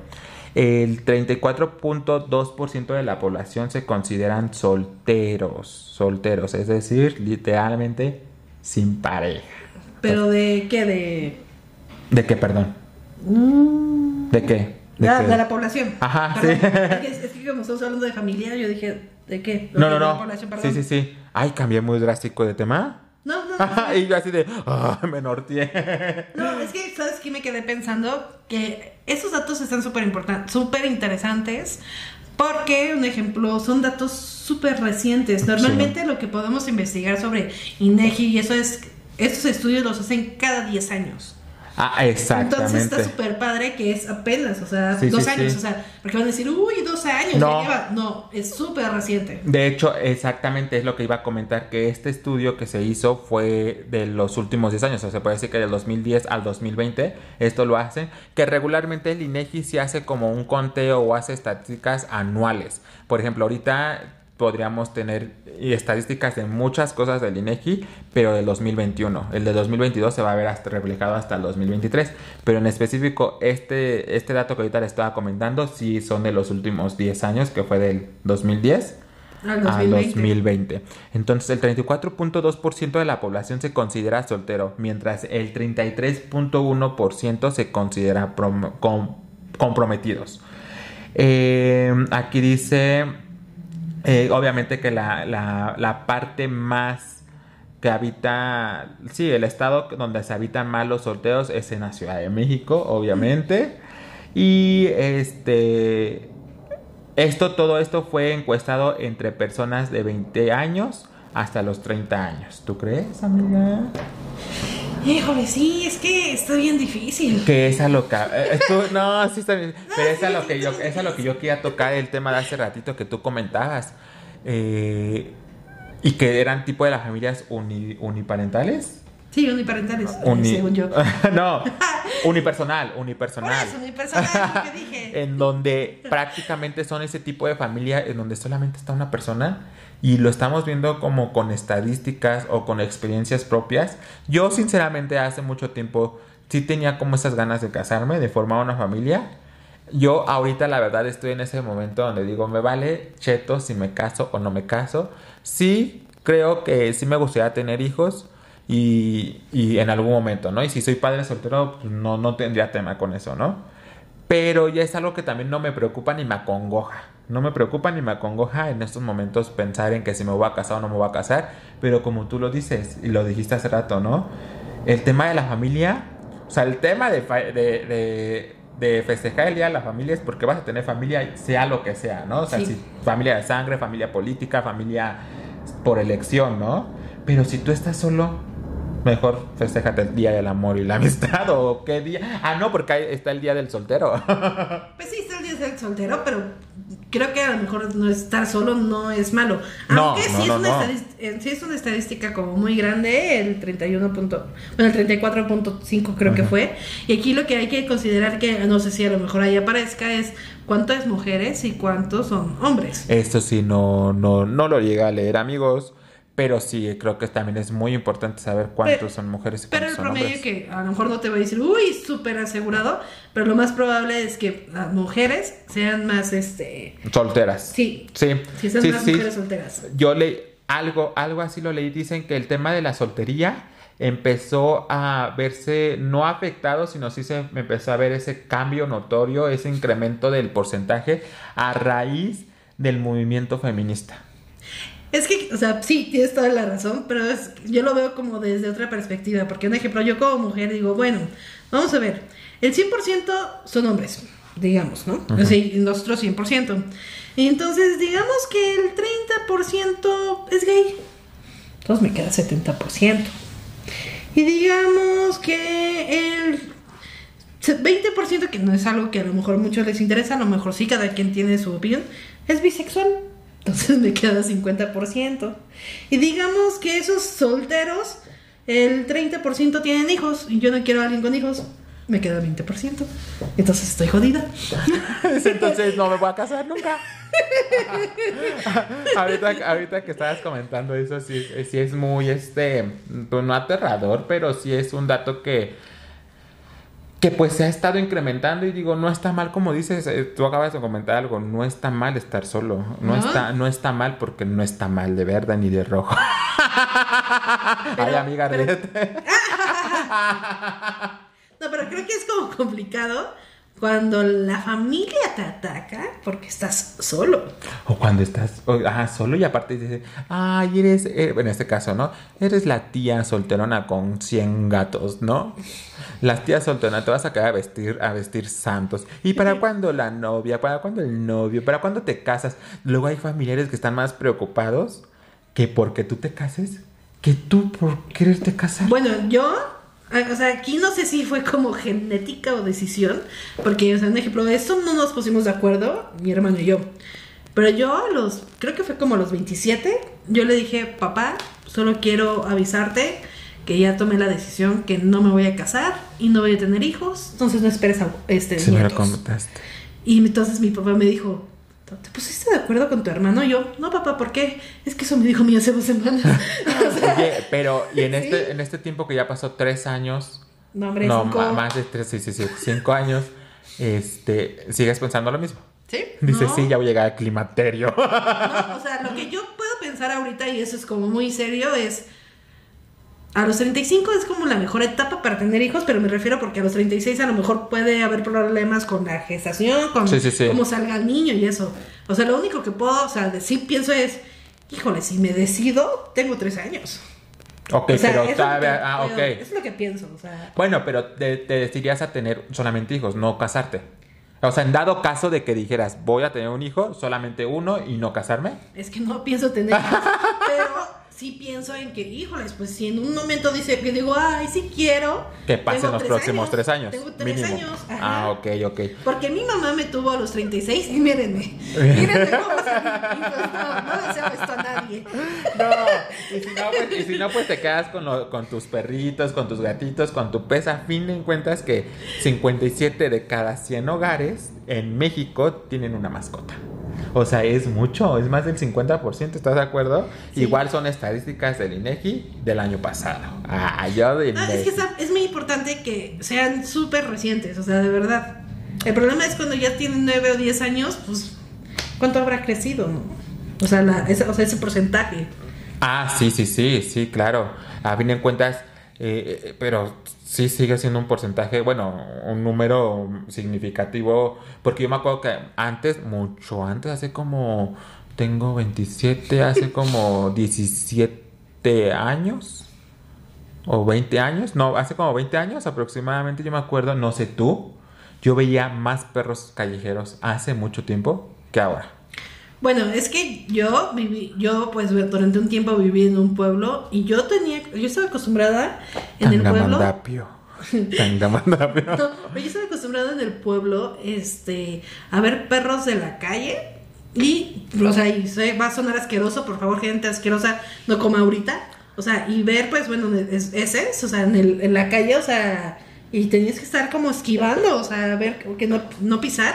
el 34.2% de la población se consideran solteros, solteros, es decir, literalmente sin pareja. ¿Pero de qué? ¿De, ¿De qué, perdón? Mm. ¿De qué? De, la, de la población. Ajá, Perdón. sí. Es que, es que como estamos hablando de familia, yo dije, ¿de qué? No, no, De la no. población, Sí, perdón. sí, sí. Ay, cambié muy drástico de tema. No, no, Ajá, y yo así de, ah, me norteé. No, es que, ¿sabes qué? Me quedé pensando que esos datos están súper importantes, súper interesantes, porque, un ejemplo, son datos súper recientes. Normalmente lo que podemos investigar sobre INEGI y eso es, estos estudios los hacen cada 10 años. Ah, exactamente. Entonces está súper padre que es apenas, o sea, Sí, dos sí, años, sí. o sea, porque van a decir, uy, dos años, No. ya lleva. No, es súper reciente. De hecho, exactamente es lo que iba a comentar, que este estudio que se hizo fue de los últimos 10 años, o sea, se puede decir que del 2010 al 2020, esto lo hacen, que regularmente el INEGI se hace como un conteo o hace estadísticas anuales. Por ejemplo, ahorita podríamos tener estadísticas de muchas cosas del INEGI, pero del 2021. El de 2022 se va a ver hasta reflejado hasta el 2023, pero en específico este, este dato que ahorita le estaba comentando sí son de los últimos 10 años, que fue del 2010 Al al 2020. 2020. Entonces el 34.2% de la población se considera soltero, mientras el 33.1% se considera prom- com- comprometidos. Eh, aquí dice, eh, obviamente que la, la- la parte más que habita, sí, el estado donde se habitan más los solteros es en la Ciudad de México, obviamente. Y este, esto, todo esto fue encuestado entre personas de 20 años hasta los 30 años. ¿Tú crees, amiga? Híjole, sí, es que está bien difícil. Que es a lo que... eh, tú- no, sí está bien. Pero es a lo que yo, es a lo que yo quería tocar el tema de hace ratito que tú comentabas. Eh, y que eran tipo de las familias uni- uniparentales. Sí, uniparentales, Uni- según yo. [LAUGHS] no, [LAUGHS] unipersonal, unipersonal. eso, unipersonal, que dije. en donde prácticamente son ese tipo de familia en donde solamente está una persona y lo estamos viendo como con estadísticas o con experiencias propias. Yo sinceramente hace mucho tiempo sí tenía como esas ganas de casarme, de formar una familia. Yo ahorita la verdad estoy en ese momento donde digo, me vale cheto si me caso o no me caso. Sí, creo que sí me gustaría tener hijos y, y en algún momento, ¿no? Y si soy padre soltero, pues no, no tendría tema con eso, ¿no? Pero ya es algo que también no me preocupa ni me acongoja. No me preocupa ni me acongoja en estos momentos pensar en que si me voy a casar o no me voy a casar. Pero como tú lo dices y lo dijiste hace rato, ¿no? El tema de la familia, o sea, el tema de, de, de- de festejar el Día de la Familia es porque vas a tener familia, sea lo que sea, ¿no? O sea, Sí. si familia de sangre, familia política, familia por elección, ¿no? Pero si tú estás solo, mejor festéjate el Día del Amor y la Amistad [LAUGHS] o qué día. Ah, no, porque está el Día del Soltero. [LAUGHS] Pues sí, está el día del soltero, pero creo que a lo mejor no estar solo no es malo. No, Aunque no, sí, no, es una eh, sí es una estadística como muy grande, el 31. punto- bueno, el 34.5 creo que fue. Y aquí lo que hay que considerar que, no sé si a lo mejor ahí aparezca, es cuántas mujeres y cuántos son hombres. Esto sí no, no, no lo llegué a leer, amigos. Pero sí, creo que también es muy importante saber cuántos Pero- son mujeres y Pero cuántos el son promedio hombres. que a lo mejor no te va a decir, uy, súper asegurado, pero lo más probable es que las mujeres sean más, este, Solteras. sí, Sí, si sean sí, más sí. mujeres solteras. Yo leí algo, algo así lo leí. Dicen que el tema de la soltería empezó a verse no afectado, sino sí se empezó a ver ese cambio notorio, ese incremento del porcentaje a raíz del movimiento feminista. Es que, o sea, sí, tienes toda la razón, pero es, yo lo veo como desde otra perspectiva, porque un ejemplo, yo como mujer digo, bueno, vamos a ver, el 100% son hombres, digamos, ¿no? O sea, y nosotros 100%. Y entonces, digamos que el 30% es gay, entonces me queda 70%. Y digamos que el 20%, que no es algo que a lo mejor a muchos les interesa, a lo mejor sí, cada quien tiene su opinión, es bisexual. Entonces me queda 50%. Y digamos que esos solteros, el 30% tienen hijos, y yo no quiero a alguien con hijos, me queda 20%. Entonces estoy jodida. [LAUGHS] Entonces no me voy a casar nunca. [LAUGHS] ahorita, ahorita que estabas comentando eso, sí, es- sí es muy, este, pues no aterrador, pero sí es un dato que, que pues se ha estado incrementando y digo, no está mal como dices, eh, tú acabas de comentar algo, no está mal estar solo, no, ¿No? está no está mal porque no está mal de verde ni de rojo. Ay, amiga, pero-. [LAUGHS] No, pero creo que es como complicado cuando la familia te ataca porque estás solo. O cuando estás o- ajá, solo y aparte dices, ay, eres, eh, en este caso, ¿no? Eres la tía solterona con 100 gatos, ¿no? Las tías solteronas te vas a quedar a vestir, a vestir santos. ¿Y para [LAUGHS] cuándo la novia? ¿Para cuándo el novio? ¿Para cuándo te casas? Luego hay familiares que están más preocupados que porque tú te cases, que tú por quererte casar. Bueno, yo, o sea, aquí no sé si fue como genética o decisión, porque, o sea, un ejemplo, esto no nos pusimos de acuerdo, mi hermano y yo. Pero yo, a los, creo que fue como a los 27, yo le dije, papá, solo quiero avisarte que ya tomé la decisión que no me voy a casar y no voy a tener hijos, entonces no esperes a este, Se me lo nietos". contaste. Y entonces mi papá me dijo, ¿te pusiste de acuerdo con tu hermano? Y yo, no, papá, ¿por qué? Es que eso me dijo mi hace dos semanas. [LAUGHS] [LAUGHS] O sea, Oye, pero y en Sí. este, en este tiempo que ya pasó tres años, no, hombre, no, cinco- más de tres, sí, sí, sí, cinco años, este, sigues pensando lo mismo. ¿Sí? Dices, No. sí, ya voy a llegar al climaterio. No, o sea, lo que yo puedo pensar ahorita, y eso es como muy serio, es. A los 35 es como la mejor etapa para tener hijos, pero me refiero porque a los 36 a lo mejor puede haber problemas con la gestación, con Sí, sí, sí. cómo salga el niño y eso. O sea, lo único que puedo, o sea, decir, pienso es, híjole, si me decido, tengo tres años. ok, O sea, pero es lo que todavía, ah, pero ok. Es lo que pienso, o sea. Bueno, pero te, te decidirías a tener solamente hijos, no casarte. O sea, en dado caso de que dijeras, voy a tener un hijo, solamente uno y no casarme. Es que no pienso tener hijos, [LAUGHS] pero sí pienso en que, híjoles, pues si en un momento dice que digo, ay, sí quiero. Que pasen los tres próximos años, tres años. Tengo tres mínimo. años. ajá. Ah, ok, ok. Porque mi mamá me tuvo a los 36 y [LAUGHS] mírenme. [LAUGHS] Mírenme cómo se no, no deseo esto a nadie. No, y si no, pues, y si no, pues te quedas con, lo- con tus perritos, con tus gatitos, con tu pez. A fin de cuentas que 57 de cada 100 hogares en México tienen una mascota. O sea, es mucho, es más del 50%, ¿estás de acuerdo? Sí. Igual son estadísticas del INEGI del año pasado. Ah, yo del No, es que es muy importante que sean súper recientes, o sea, de verdad. El problema es cuando ya tienen 9 o 10 años, pues, ¿cuánto habrá crecido? no? O sea, la, ese, o sea, ese porcentaje. Ah, sí, sí, sí, sí, claro. A fin de cuentas, eh, pero sí sigue siendo un porcentaje, bueno, un número significativo, porque yo me acuerdo que antes, mucho antes, hace como, tengo 27, hace [LAUGHS] como 17 años. O 20 años, no, hace como 20 años aproximadamente, yo me acuerdo, no sé tú, yo veía más perros callejeros hace mucho tiempo que ahora. Bueno, es que yo viví, yo pues durante un tiempo viví en un pueblo y yo tenía, yo estaba acostumbrada en el pueblo. Tangamandapio. [LAUGHS] No, pero yo estaba acostumbrada en el pueblo, este, a ver perros de la calle y, o sea, y se- va a sonar asqueroso, por favor, gente asquerosa, no como ahorita, o sea, y ver, pues, bueno, es- ese, o sea, en, el, en la calle, o sea, y tenías que estar como esquivando, o sea, ver que no, no pisar,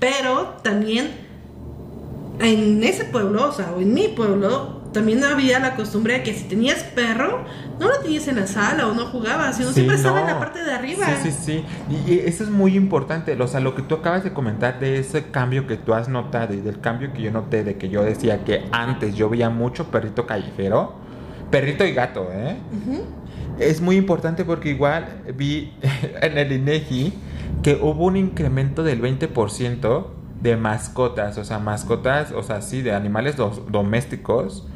pero también en ese pueblo, o sea, o en mi pueblo, también había la costumbre de que si tenías perro, no lo tenías en la sala o no jugabas, sino Sí, siempre estaba en la parte de arriba. Sí, sí, sí. Y, eso es muy importante. O sea, lo que tú acabas de comentar de ese cambio que tú has notado y del cambio que yo noté de que yo decía que antes yo veía mucho perrito callejero, perrito y gato, ¿eh? Es muy importante porque igual vi [LAUGHS] en el INEGI que hubo un incremento del 20% de mascotas, o sea, mascotas, o sea, sí, de animales domésticos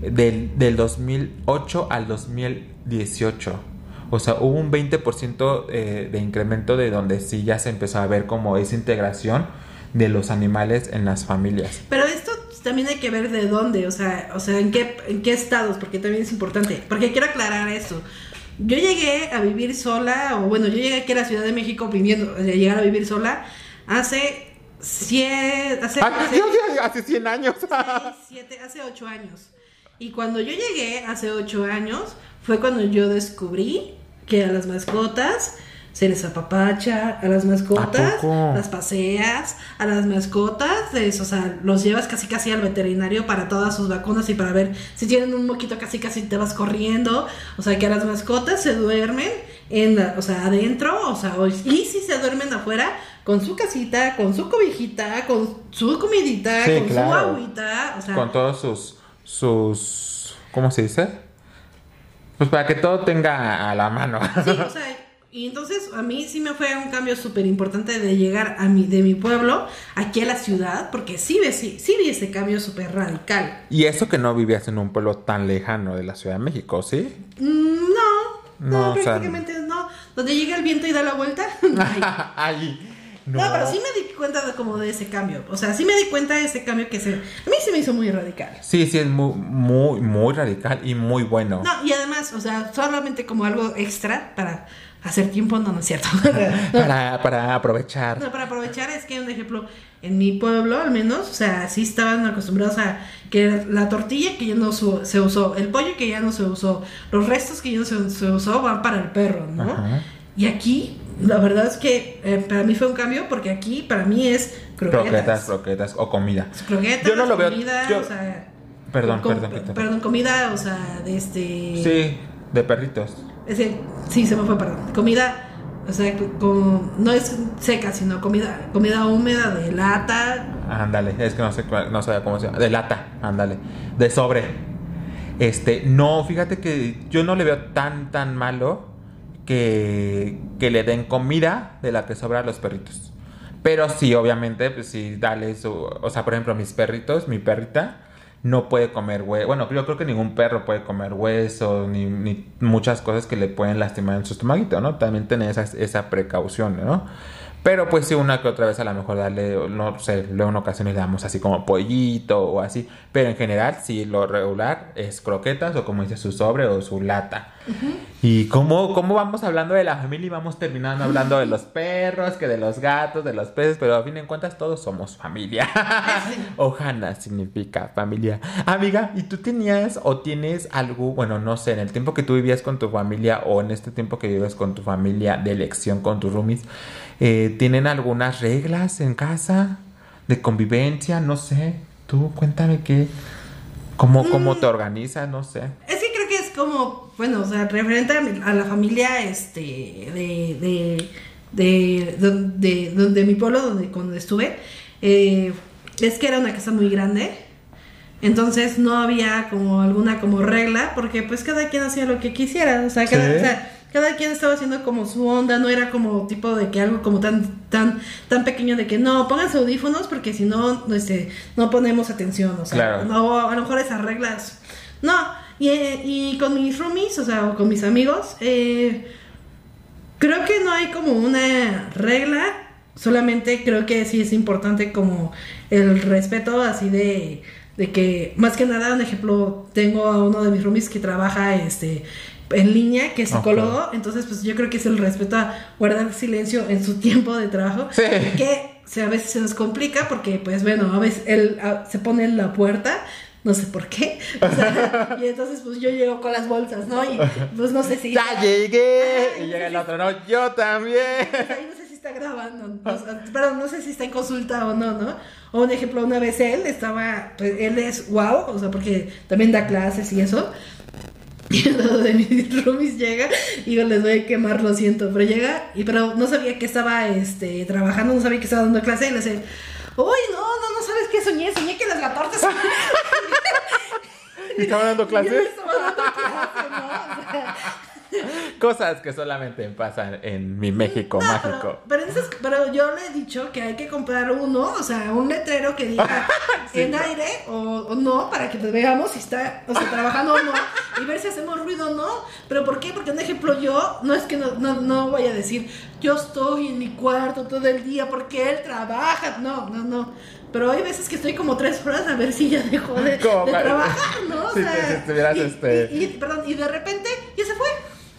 del, del 2008 al 2018. O sea, hubo un 20% eh, de incremento de donde sí ya se empezó a ver como esa integración de los animales en las familias. Pero esto también hay que ver de dónde, o sea, o sea, en qué, en qué estados, porque también es importante. Porque quiero aclarar esto. Yo llegué a vivir sola, o bueno, yo llegué aquí a la Ciudad de México viviendo, o sea, llegar a vivir sola hace siete, hace, Ah, yo hace 100 años. seis, siete, hace ocho años. Y cuando yo llegué hace ocho años, fue cuando yo descubrí que a las mascotas se les apapacha, a las mascotas las paseas, a las mascotas, es, o sea, los llevas casi casi al veterinario para todas sus vacunas y para ver si tienen un moquito casi casi te vas corriendo, o sea, que a las mascotas se duermen en la- o sea, adentro, o sea, y si se duermen afuera, con su casita, con su cobijita, con su comidita, Sí, con su agüita, o sea, Con todos sus, sus, ¿cómo se dice? Pues para que todo tenga a la mano. Sí, o sea, y entonces a mí sí me fue un cambio súper importante de llegar a mi, de mi pueblo aquí a la ciudad, porque sí, ve- sí, sí vi ese cambio súper radical. Y eso que no vivías en un pueblo tan lejano de la Ciudad de México, ¿sí? Mm, no, no, No, o sea- prácticamente no. Donde llega el viento y da la vuelta. [LAUGHS] ay. [LAUGHS] No. pero sí me di cuenta de como de ese cambio. O sea, sí me di cuenta de ese cambio que se... A mí se me hizo muy radical. Sí, sí, es muy, muy, muy radical y muy bueno. No, y además, o sea, solamente como algo extra para hacer tiempo, no, no es cierto. [LAUGHS] Para, para aprovechar. No, para aprovechar es que un ejemplo, en mi pueblo al menos, o sea, sí estaban acostumbrados a que la tortilla que ya no su- se usó, el pollo que ya no se usó, los restos que ya no se, se usó van para el perro, ¿no? Ajá. Y aquí, la verdad es que eh, para mí fue un cambio porque aquí para mí es croquetas. Croquetas, croquetas o comida. Croquetas, Yo no lo veo- comida, yo- o sea... Perdón, com- perdón, perdón. Perdón, comida, o sea, de este... Sí, de perritos. Ese, sí, se me fue, perdón. Comida, o sea, como, no es seca, sino comida, comida húmeda de lata. Ándale, es que no sé, cuál- no sabía cómo se llama. De lata, ándale. De sobre. Este, no, fíjate que yo no le veo tan, tan malo que, le den comida de la que sobra a los perritos. Pero sí, obviamente, pues sí, dale su... O sea, por ejemplo, mis perritos, mi perrita no puede comer hueso. Bueno, yo creo que ningún perro puede comer hueso, ni, ni muchas cosas que le pueden lastimar en su estomaguito, ¿no? También tener esa, esa precaución, ¿no? Pero pues sí, una que otra vez a lo mejor darle, no sé, luego en ocasiones le damos así como pollito o así. Pero en general, sí, lo regular es croquetas o como dice su sobre o su lata. Y cómo, cómo vamos hablando de la familia y vamos terminando hablando de los perros, que de los gatos, de los peces, pero a fin de cuentas todos somos familia. [LAUGHS] [LAUGHS] Ohana significa familia. Amiga, ¿y tú tenías o tienes algo, bueno, no sé, en el tiempo que tú vivías con tu familia o en este tiempo que vives con tu familia de elección con tus roomies, eh, ¿tienen algunas reglas en casa de convivencia? No sé. Tú cuéntame qué, cómo, cómo te organizas, no sé. Es que creo que es como, bueno, o sea, referente a, mi- a la familia, este, de, de, de, de, de- de- de mi pueblo, donde cuando estuve, eh, es que era una casa muy grande. Entonces no había como alguna como regla, porque pues cada quien hacía lo que quisiera, o sea, cada, Sí. o sea, cada quien estaba haciendo como su onda, no era como tipo de que algo como tan tan tan pequeño de que no, pónganse audífonos porque si no no, este, no ponemos atención, o sea, Claro. no, a lo mejor esas reglas. No, y, eh, y con mis roomies, o sea, o con mis amigos, eh, creo que no hay como una regla, solamente creo que sí es importante como el respeto así de, de que, más que nada, un ejemplo, tengo a uno de mis roomies que trabaja este en línea, que psicólogo, entonces pues yo creo que es el respeto a guardar silencio en su [LAUGHS] tiempo de trabajo, Sí. que se- a veces se nos complica porque pues bueno, a veces él a- se pone en la puerta, no sé por qué, [LAUGHS] o sea, y entonces pues yo llego con las bolsas, ¿no? Y pues no sé si... ¡Ya llegué! Ay, Y llega el otro, no, yo también. [LAUGHS] Ahí no sé si está grabando, o sea, perdón, no sé si está en consulta o no, ¿no? O un ejemplo, una vez él estaba, pues, él es wow, o sea, porque también da clases y eso. Y uno de mis roomies llega. Y yo les voy a quemar, lo siento, pero llega, y pero no sabía que estaba este, trabajando, no sabía que estaba dando clase. Y le dice, uy, no, no, no sabes qué soñé, soñé que las gatortas... [LAUGHS] ¿Y ¿Estaban dando [LAUGHS] clases? estaba dando clase, ¿no? O sea, Cosas que solamente pasan en mi México No, mágico. Pero, pero, pero yo le he dicho que hay que comprar uno, o sea, un letrero que diga [LAUGHS] en aire o, o no, para que veamos si está, o sea, trabajando o no, y ver si hacemos ruido o no. Pero ¿por qué? Porque, un ejemplo, yo, no es que no, no, no voy a decir, yo estoy en mi cuarto todo el día porque él trabaja. No, no, no. Pero hay veces que estoy como tres horas a ver si ya dejó de, de trabajar, ¿no? O [LAUGHS] Sí, sea, si estuvieras, y, este- y- y- perdón, y de repente ya se fue.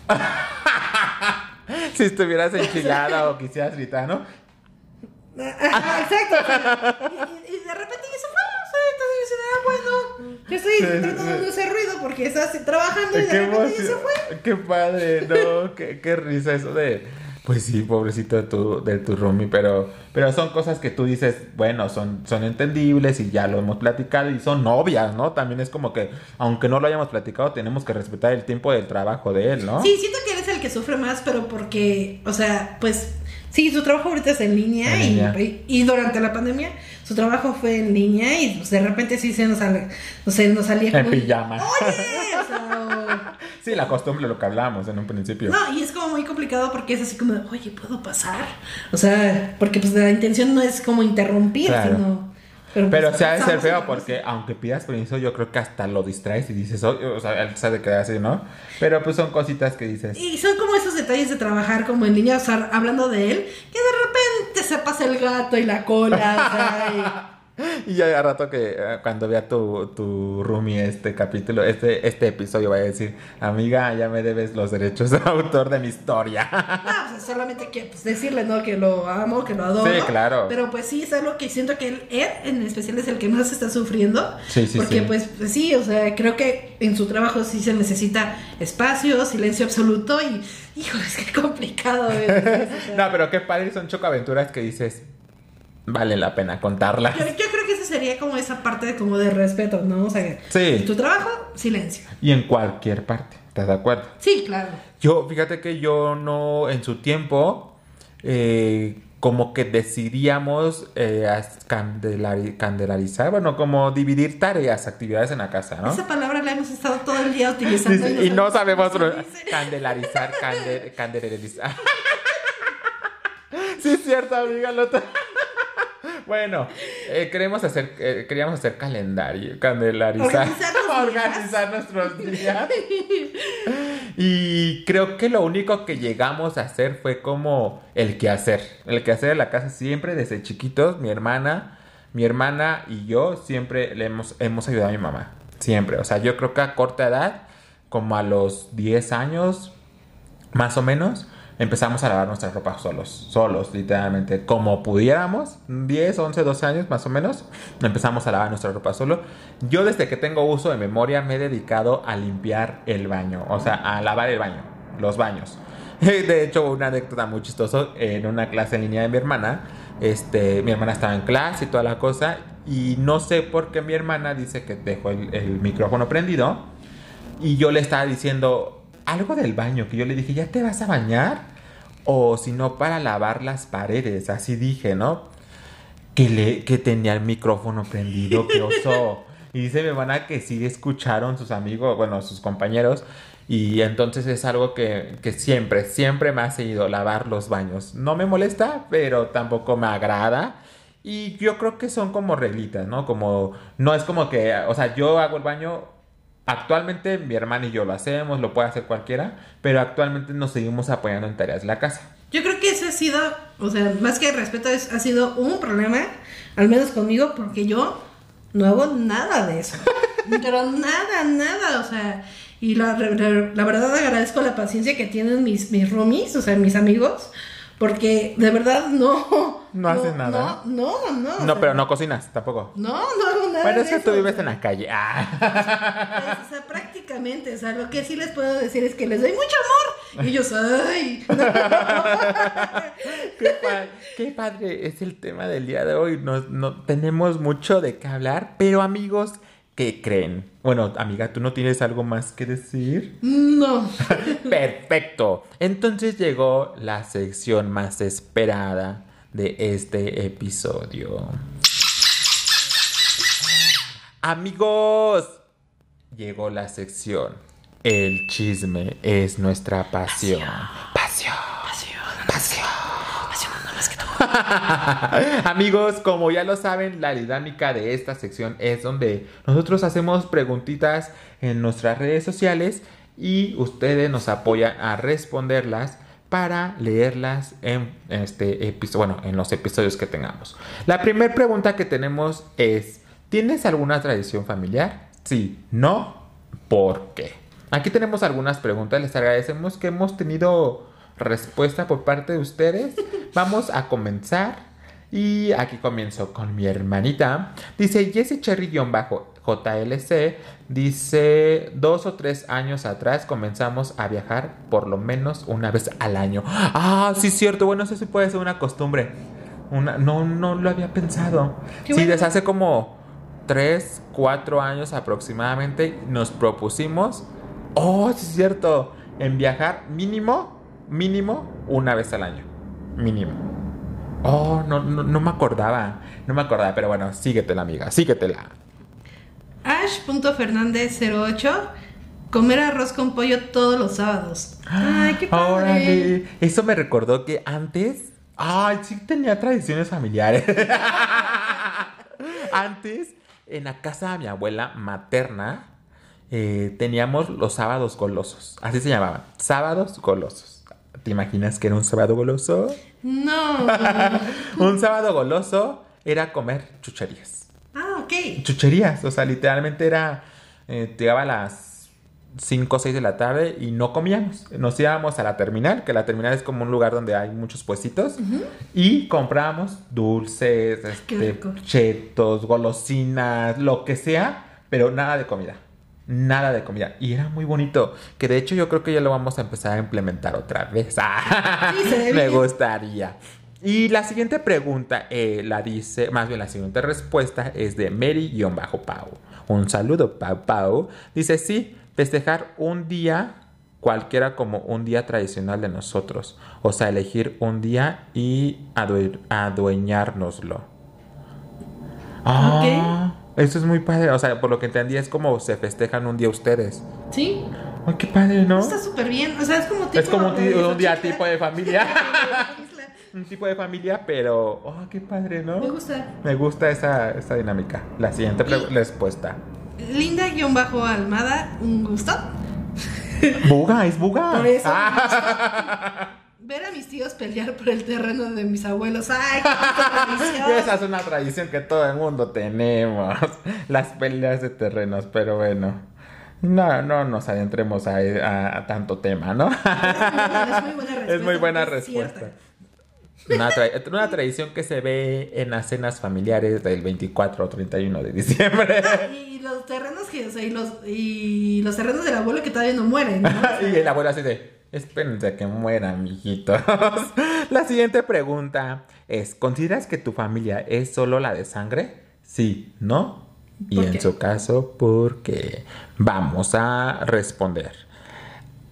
[LAUGHS] Si estuvieras enchilada o quisieras gritar, ¿no? Ajá, exacto. y, de repente ya se fue. entonces yo ah, bueno, yo estoy Sí, tratando de sí. hacer ruido porque estás trabajando y de repente ya se fue. Qué padre, no, qué, qué risa eso de. Pues sí, pobrecito de tu, de tu roomie, pero, pero son cosas que tú dices, bueno, son, son entendibles y ya lo hemos platicado y son obvias, ¿no? También es como que, aunque no lo hayamos platicado, tenemos que respetar el tiempo del trabajo de él, ¿no? Sí, siento que eres el que sufre más, pero porque, o sea, pues sí, su trabajo ahorita es en línea, En y, línea. y- y durante la pandemia su trabajo fue en línea y pues, de repente sí se nos, sale, no sé, nos salía En como... pijama. Oye, [LAUGHS] o sea, Sí, la costumbre, lo que hablábamos en un principio. No, y es como muy complicado porque es así como, oye, ¿puedo pasar? O sea, porque pues la intención no es como interrumpir, Claro. sino... Pero, Pero pues, se ha de ser estamos en feo porque aunque pidas permiso, yo creo que hasta lo distraes y dices, o sea, él sabe quedar así, ¿no? Pero pues son cositas que dices. Y son como esos detalles de trabajar como en línea, o sea, hablando de él, que de repente se pasa el gato y la cola, o sea, Y ya a rato que eh, cuando vea tu, tu roomie este capítulo, este, este episodio, va a decir, amiga, ya me debes los derechos de autor de mi historia. y, [LAUGHS] no, solamente que pues, decirle, ¿no? Que lo amo, que lo adoro. Sí, claro. Pero pues sí, es algo que siento que él, él en especial es el que más está sufriendo. Sí, sí, Porque sí. pues, pues, sí, o sea, creo que en su trabajo sí se necesita espacio, silencio absoluto y, híjole, [LAUGHS] es que complicado. ¿eh? [LAUGHS] No, pero qué padre son chocaventuras que dices, vale la pena contarlas. Yo, yo creo que esa sería como esa parte de, como de respeto, ¿no? O sea, Sí. tu trabajo, silencio. Y en cualquier parte, ¿estás de acuerdo? Sí, claro. Yo, fíjate que yo no, en su tiempo, eh, como que decidíamos eh, candelarizar, bueno, como dividir tareas, actividades en la casa, ¿no? Esa palabra la hemos estado todo el día Sí, utilizando. sí, y no sabemos [LAUGHS] candelarizar, cande- candelarizar. [LAUGHS] Sí, es cierto, amiga. lo Bueno, eh, queremos hacer, eh, queríamos hacer calendario, candelarizar, Organizar organizar nuestros días. Y creo que lo único que llegamos a hacer fue como el quehacer. El quehacer de la casa siempre desde chiquitos, mi hermana, mi hermana y yo siempre le hemos, hemos ayudado a mi mamá. Siempre. O sea, yo creo que a corta edad, como a los 10 años, más o menos, empezamos a lavar nuestra ropa solos, solos, literalmente, como pudiéramos, 10, 11, 12 años más o menos, empezamos a lavar nuestra ropa solo. Yo desde que tengo uso de memoria me he dedicado a limpiar el baño, o sea, a lavar el baño, los baños. [LAUGHS] De hecho, una anécdota muy chistosa, en una clase en línea de mi hermana, este, mi hermana estaba en clase y toda la cosa, y no sé por qué mi hermana dice que dejó el, el micrófono prendido, y yo le estaba diciendo algo del baño, que yo le dije, ¿ya te vas a bañar? O si no, para lavar las paredes, así dije, ¿no? Que, le, que tenía el micrófono prendido, que oso. [LAUGHS] Y dice mi hermana que sí escucharon sus amigos, bueno, sus compañeros. Y entonces es algo que, que siempre, siempre me ha seguido lavar los baños. No me molesta, pero tampoco me agrada. Y yo creo que son como reglitas, ¿no? Como, no es como que, o sea, yo hago el baño Actualmente mi hermana y yo lo hacemos, lo puede hacer cualquiera, pero actualmente nos seguimos apoyando en tareas de la casa. Yo creo que ese ha sido, o sea, más que respeto, es, ha sido un problema, al menos conmigo, porque yo no hago nada de eso. [LAUGHS] Pero nada, nada, o sea, y la, la- la verdad agradezco la paciencia que tienen mis, mis roomies, o sea, mis amigos, porque de verdad no. No haces nada. No, no, no. No, pero no cocinas tampoco. No, no hago nada. Bueno, es que tú vives en la calle. Ah. Pues, o sea, prácticamente, o sea, lo que sí les puedo decir es que les doy mucho amor. Y ellos, ay. [LAUGHS] Qué, pa- qué padre es el tema del día de hoy. Nos, no, tenemos mucho de qué hablar, pero amigos, ¿qué creen? Bueno, amiga, ¿tú no tienes algo más que decir? No. [LAUGHS] Perfecto. Entonces llegó la sección más esperada de este episodio. Amigos, llegó la sección. El chisme es nuestra pasión. Pasión. Pasión. [LAUGHS] Amigos, como ya lo saben, la dinámica de esta sección es donde nosotros hacemos preguntitas en nuestras redes sociales y ustedes nos apoyan a responderlas para leerlas en este bueno, en los episodios que tengamos. La primera pregunta que tenemos es, ¿tienes alguna tradición familiar? Sí, no, ¿por qué? Aquí tenemos algunas preguntas, les agradecemos que hemos tenido respuesta por parte de ustedes. [LAUGHS] Vamos a comenzar. Y aquí comienzo con mi hermanita. Dice Jessie Cherry-JLC. Dice, dos o tres años atrás comenzamos a viajar por lo menos una vez al año. Ah, sí, cierto. Bueno, eso sí puede ser una costumbre. Una, no, no lo había pensado. Sí, bueno. desde hace como tres, cuatro años aproximadamente nos propusimos. Oh, sí, es cierto. en viajar mínimo, mínimo una vez al año. Mínimo. Oh, no, no, no me acordaba. No me acordaba, pero bueno, síguetela, amiga, síguetela. Ash.fernández08 Comer arroz con pollo todos los sábados. Ay, qué padre. Órale. Eso me recordó que antes. Ay, sí tenía tradiciones familiares. [LAUGHS] antes, en la casa de mi abuela materna, eh, teníamos los sábados golosos. Así se llamaban. Sábados golosos. ¿Te imaginas que era un sábado goloso? No. [LAUGHS] un sábado goloso era comer chucherías. Ah, ok. Chucherías. O sea, literalmente era. Eh, llegaba a las 5 o 6 de la tarde y no comíamos. Nos íbamos a la terminal, que la terminal es como un lugar donde hay muchos puestitos. Y comprábamos dulces, este, chetos, golosinas, lo que sea, pero nada de comida. Nada de comida. Y era muy bonito. Que de hecho yo creo que ya lo vamos a empezar a implementar otra vez. [LAUGHS] Sí, ve Me gustaría. Y la siguiente pregunta eh, la dice, más bien la siguiente respuesta es de Mary-Pau. Un saludo, Pau Pau. Dice, sí, festejar un día cualquiera como un día tradicional de nosotros. O sea, elegir un día y adue- adueñárnoslo. Ah, eso es muy padre. O sea, por lo que entendí es como se festejan un día ustedes. Sí. Ay, qué padre, ¿no? Está súper bien. O sea, es como tipo. Es como un, ti- de un día tipo de familia. [LAUGHS] [LAUGHS] Un tipo de familia, pero... Oh, qué padre, ¿no? Me gusta. Me gusta esa, esa dinámica. La siguiente Y- respuesta. Linda-Almada, un gusto. Buga, es Buga. Por eso. Ah. [LAUGHS] Ver a mis tíos pelear por el terreno de mis abuelos. ¡Ay, qué [LAUGHS] tradición! Esa es una tradición que todo el mundo tenemos. [LAUGHS] Las peleas de terrenos, pero bueno. No, no nos adentremos a, a- a tanto tema, ¿no? Es muy buena respuesta. Es muy. [LAUGHS] Una, tra- una tradición que se ve en las cenas familiares del 24 o 31 de diciembre. Y los terrenos que, o sea, y los, y los terrenos del abuelo que todavía no mueren. ¿no? O sea, y el abuelo así de, espérense a que mueran, mijitos. [LAUGHS] la siguiente pregunta es, ¿consideras que tu familia es solo la de sangre? Sí, ¿no? Y ¿Por en qué? su caso, ¿por qué? Vamos a responder.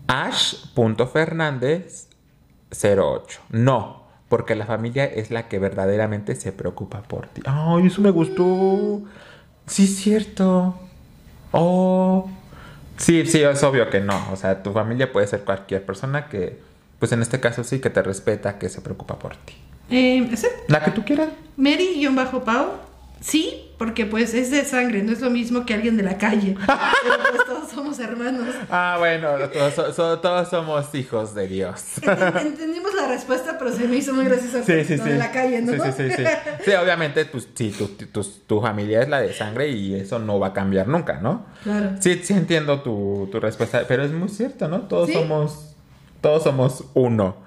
Ash.fernández08. No, porque la familia es la que verdaderamente se preocupa por ti. Ay, eso me gustó. Sí, es cierto. Oh. Sí, sí, es obvio que no. O sea, tu familia puede ser cualquier persona que, pues en este caso sí, que te respeta, que se preocupa por ti. eh, La que tú quieras. Mary-Pau, sí, porque pues es de sangre, no es lo mismo que alguien de la calle. [LAUGHS] Pero pues todos somos hermanos. Ah, bueno, todos, so- so- todos somos hijos de Dios. Ent- Entendimos la respuesta, pero se me hizo muy gracioso Sí, sí, lo sí. de la calle, ¿no? Sí, sí, sí, sí. Obviamente, pues, sí, tu, tu, tu familia es la de sangre y eso no va a cambiar nunca, ¿no? Claro. Sí, sí entiendo tu, tu respuesta, pero es muy cierto, ¿no? Todos somos, todos somos uno.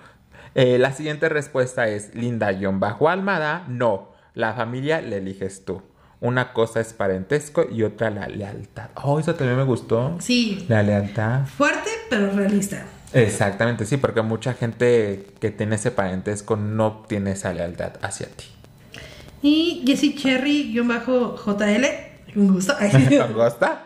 Eh, la siguiente respuesta es Linda-Almada. No, la familia la eliges tú. Una cosa es parentesco y otra la lealtad. Oh, eso también me gustó. Sí, La lealtad. fuerte, pero realista. Exactamente, sí, porque mucha gente que tiene ese parentesco no tiene esa lealtad hacia ti. Y Jessie Cherry-JL, un gusto. [LAUGHS] [LAUGHS] ¿Te gusta?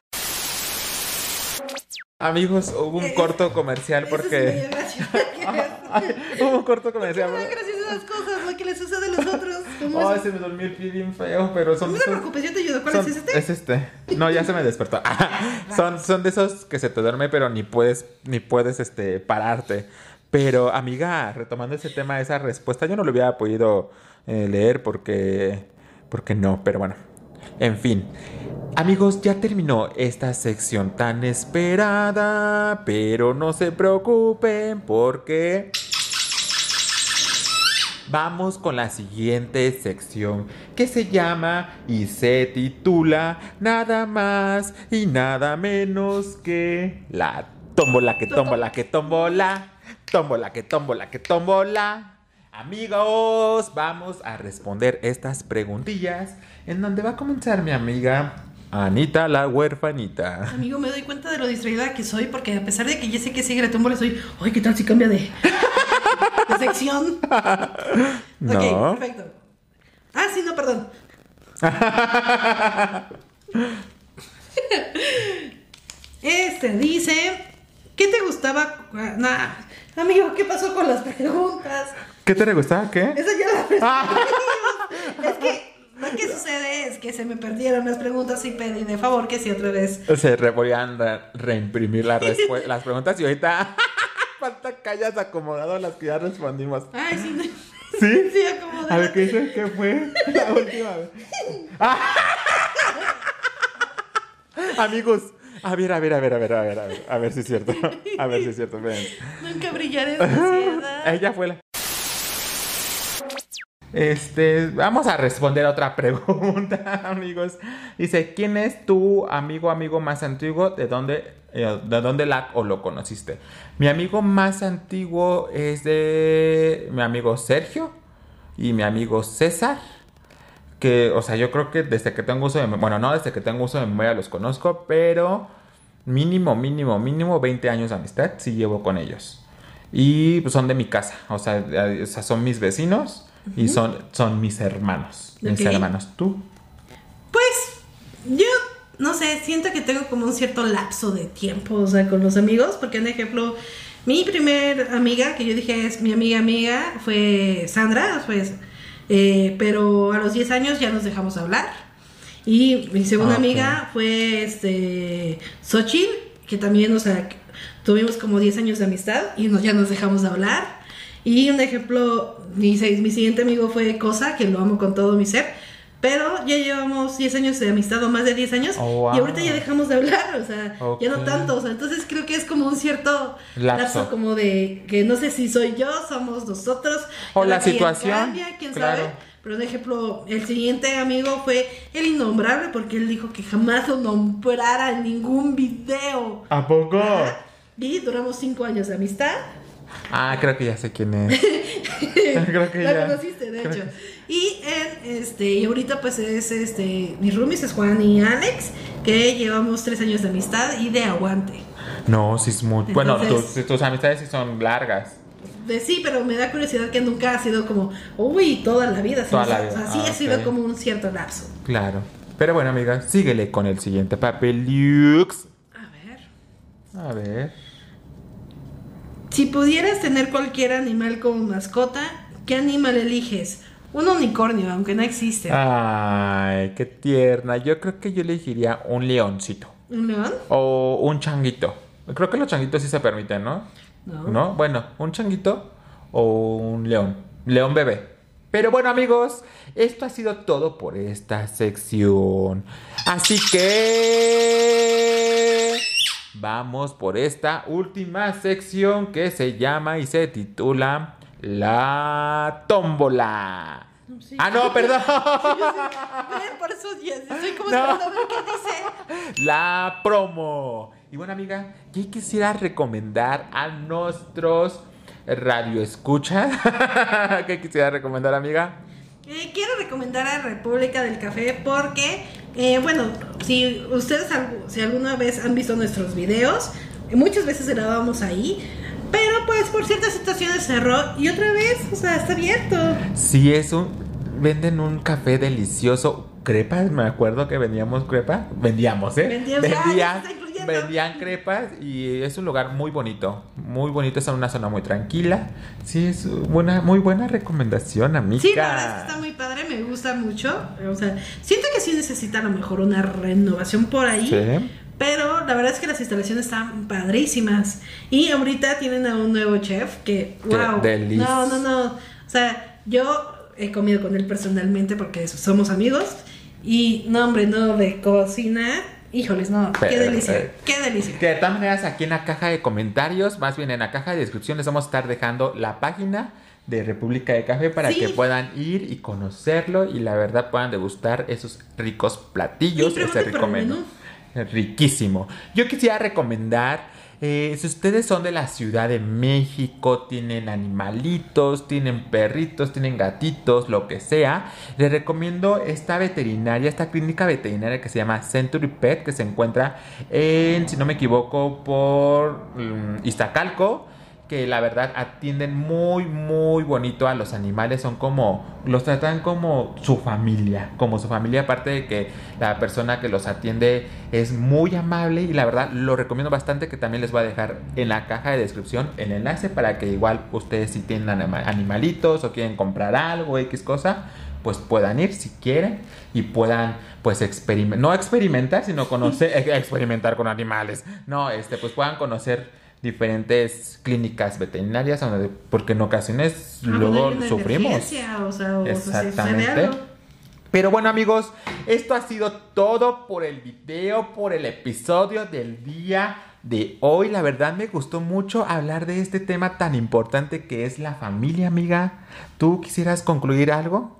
Amigos, hubo un Eh, corto comercial me porque... [LAUGHS] hubo un corto comercial. Me dan gracias esas cosas, lo que les sucede a los otros. [LAUGHS] ¿Cómo Ay, es? se me durmió el pie bien feo, pero son... No te preocupes, yo te ayudo. ¿Cuál son- es este? Es este. No, ya se me despertó. [LAUGHS] son, son de esos que se te duerme, pero ni puedes, ni puedes este, pararte. Pero, amiga, retomando ese tema, esa respuesta, yo no lo hubiera podido eh, leer porque. Porque no, pero bueno. En fin. Amigos, ya terminó esta sección tan esperada. Pero no se preocupen porque. Vamos con la siguiente sección que se llama y se titula nada más y nada menos que la tómbola que tómbola que tómbola, tómbola que tómbola que tómbola. Amigos, vamos a responder estas preguntillas en donde va a comenzar mi amiga Anita la huerfanita. Amigo, me doy cuenta de lo distraída que soy porque a pesar de que ya sé que sigue la tómbola, soy, ay, ¿qué tal si cambia de, de sección? [LAUGHS] No. Ok, perfecto. Ah, sí, no, perdón. Este dice, ¿Qué te gustaba? Nah, amigo, ¿qué pasó con las preguntas? ¿Qué te gustaba? ¿Qué? Esa ya la respondí. [LAUGHS] es que lo que sucede es que se me perdieron las preguntas y pedí de favor que si otra vez. Se re voy a re- reimprimir la las preguntas y ahorita [LAUGHS] falta que hayas acomodado las que ya respondimos. Ay, sí. no- ¿Sí? Sí, acomodé. A ver, ¿qué dice? ¿Qué fue? [LAUGHS] La última vez. Ah. Amigos, a ver, a ver, a ver, a ver, a ver, a ver, a ver si es cierto. A ver si es cierto. Ven. Nunca brillaré en sociedad. Ella fue la. Este, vamos a responder a otra pregunta, [LAUGHS] amigos. Dice, ¿quién es tu amigo amigo más antiguo? ¿De dónde, eh, de dónde la o lo conociste? Mi amigo más antiguo es de mi amigo Sergio y mi amigo César. Que, o sea, yo creo que desde que tengo uso de bueno, no desde que tengo uso de memoria los conozco, pero mínimo, mínimo, mínimo 20 años de amistad sí llevo con ellos. Y pues, son de mi casa, o sea, son mis vecinos y son, son mis hermanos. Mis hermanos. ¿Tú? Pues yo no sé, siento que tengo como un cierto lapso de tiempo, o sea, con los amigos, porque en ejemplo, mi primer amiga, que yo dije es mi amiga amiga, fue Sandra, pues, eh, pero a los 10 años ya nos dejamos hablar. Y mi segunda Ah, amiga fue este Xochitl, que también, o sea, tuvimos como 10 años de amistad y nos, ya nos dejamos de hablar. Y un ejemplo, mi, mi siguiente amigo fue Cosa, que lo amo con todo mi ser. Pero ya llevamos 10 años de amistad o más de 10 años. Oh, wow. Y ahorita ya dejamos de hablar, o sea, ya no tanto. O sea, entonces creo que es como un cierto Lapso. lapso, como de que no sé si soy yo, somos nosotros. O la situación, Cambia, quién claro. sabe. Pero, de ejemplo, el siguiente amigo fue el innombrable porque él dijo que jamás lo nombrara en ningún video. ¿A poco? Y duramos 5 años de amistad. Ah, creo que ya sé quién es. [LAUGHS] creo que la ya. conociste, de creo hecho. que- Y él, este, y ahorita pues es este, mis roomies es Juan y Alex, que llevamos tres años de amistad y de aguante. No, sí es muy... bueno, tus, tus amistades sí son largas. De sí, pero me da curiosidad que nunca ha sido como, uy, toda la vida. Toda la vida, O sea, sí ah, ha sido como un cierto lapso. Claro. Pero bueno, amiga, síguele con el siguiente papel. Lux. A ver. A ver. Si pudieras tener cualquier animal como mascota, ¿qué animal eliges? Un unicornio, aunque no existe. Ay, qué tierna. Yo creo que yo elegiría un leoncito. ¿Un león? O un changuito. Creo que los changuitos sí se permiten, ¿no? No. Bueno, un changuito o un león. León bebé. Pero bueno, amigos, esto ha sido todo por esta sección. Así que vamos por esta última sección que se llama y se titula La tómbola. Sí. Ah, no, [LAUGHS] perdón. Por eso ya estoy como No. qué dice. la promo. Y bueno, amiga, ¿qué quisiera recomendar a nuestros radioescuchas? [LAUGHS] ¿Qué quisiera recomendar, amiga? Eh, quiero recomendar a República del Café porque, eh, bueno, si ustedes si alguna vez han visto nuestros videos, muchas veces grabamos ahí, pero pues por ciertas situaciones cerró y otra vez, o sea, está abierto. Sí, es un. Venden un café delicioso. Crepas, me acuerdo que vendíamos crepa. Vendíamos, ¿eh? Vendíamos, ya, vendían, está crepas y es un lugar muy bonito. Muy bonito, es en una zona muy tranquila. Sí, es buena, muy buena recomendación, amiga. Sí, la verdad es que está muy padre, me gusta mucho. O sea, siento que sí necesita a lo mejor una renovación por ahí. Sí. Pero la verdad es que las instalaciones están padrísimas. Y ahorita tienen a un nuevo chef que, Qué wow. delicia. No, no, no. O sea, yo he comido con él personalmente porque somos amigos. Y no, hombre, no, de cocina. Híjoles, no, qué delicia. eh, Qué delicia. Que de todas maneras aquí en la caja de comentarios, más bien en la caja de descripción les vamos a estar dejando la página de República de Café para Sí. que puedan ir y conocerlo y la verdad puedan degustar esos ricos platillos, por el menú. menú. Riquísimo. Yo quisiera recomendar, eh, si ustedes son de la Ciudad de México, tienen animalitos, tienen perritos, tienen gatitos, lo que sea, les recomiendo esta veterinaria, esta clínica veterinaria que se llama Century Pet, que se encuentra en, si no me equivoco, por mm, Iztacalco. Que la verdad atienden muy, muy bonito a los animales. Son como, los tratan como su familia, como su familia, aparte de que la persona que los atiende es muy amable y la verdad lo recomiendo bastante que también les voy a dejar en la caja de descripción el enlace para que igual ustedes si tienen animalitos o quieren comprar algo, X cosa, pues puedan ir si quieren y puedan pues experimentar, no experimentar, sino conocer, [LAUGHS] experimentar con animales, no, este, pues puedan conocer diferentes clínicas veterinarias porque en ocasiones Ah, luego pues, una sufrimos. emergencia, O sea, o Exactamente. Pero bueno amigos, esto ha sido todo por el video, por el episodio del día de hoy. La verdad me gustó mucho hablar de este tema tan importante que es la familia, amiga. ¿Tú quisieras concluir algo?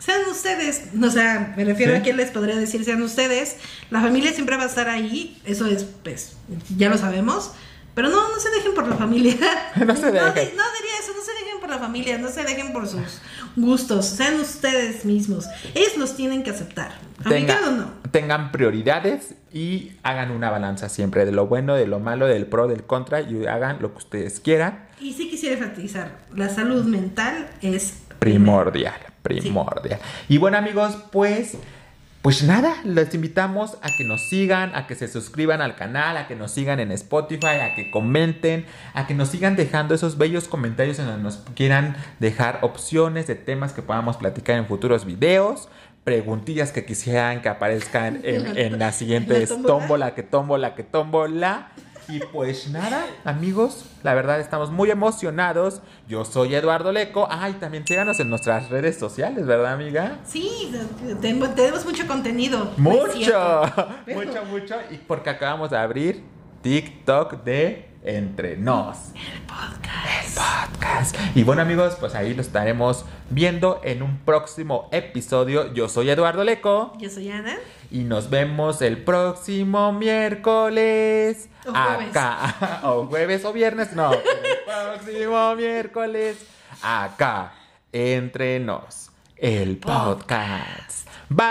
Sean ustedes, o sea, me refiero Sí. a quién les podría decir, sean ustedes. La familia siempre va a estar ahí, eso es, pues, ya lo sabemos. Pero no, no se dejen por la familia. [LAUGHS] No se dejen. No, diría eso, no se dejen por la familia, no se dejen por sus gustos. Sean ustedes mismos. Ellos los tienen que aceptar. Tenga- o no. tengan prioridades y hagan una balanza siempre de lo bueno, de lo malo, del pro, del contra y hagan lo que ustedes quieran. Y sí quisiera enfatizar, la salud mental es Primordial, primordial. Y bueno amigos, pues, pues nada, les invitamos a que nos sigan, a que se suscriban al canal, a que nos sigan en Spotify, a que comenten, a que nos sigan dejando esos bellos comentarios en donde nos quieran dejar opciones de temas que podamos platicar en futuros videos. Preguntillas que quisieran que aparezcan en, en ¿La [LAUGHS] tómbola? tómbola, que tómbola, que tómbola. Y pues nada, amigos, la verdad estamos muy emocionados. Yo soy Eduardo Leco. Ay, también síganos en nuestras redes sociales, ¿verdad, amiga? Sí, te- tenemos mucho contenido. no es Mucho, [LAUGHS] mucho, mucho. Y porque acabamos de abrir TikTok de Entre Nos. Podcast. Podcast. Y bueno, amigos, pues ahí lo estaremos viendo en un próximo episodio. Yo soy Eduardo Leco. Yo soy Ana. Y nos vemos el próximo miércoles. O jueves. Acá. [LAUGHS] O jueves o viernes. No. El próximo miércoles. Acá. Entre nos. El podcast. Bye.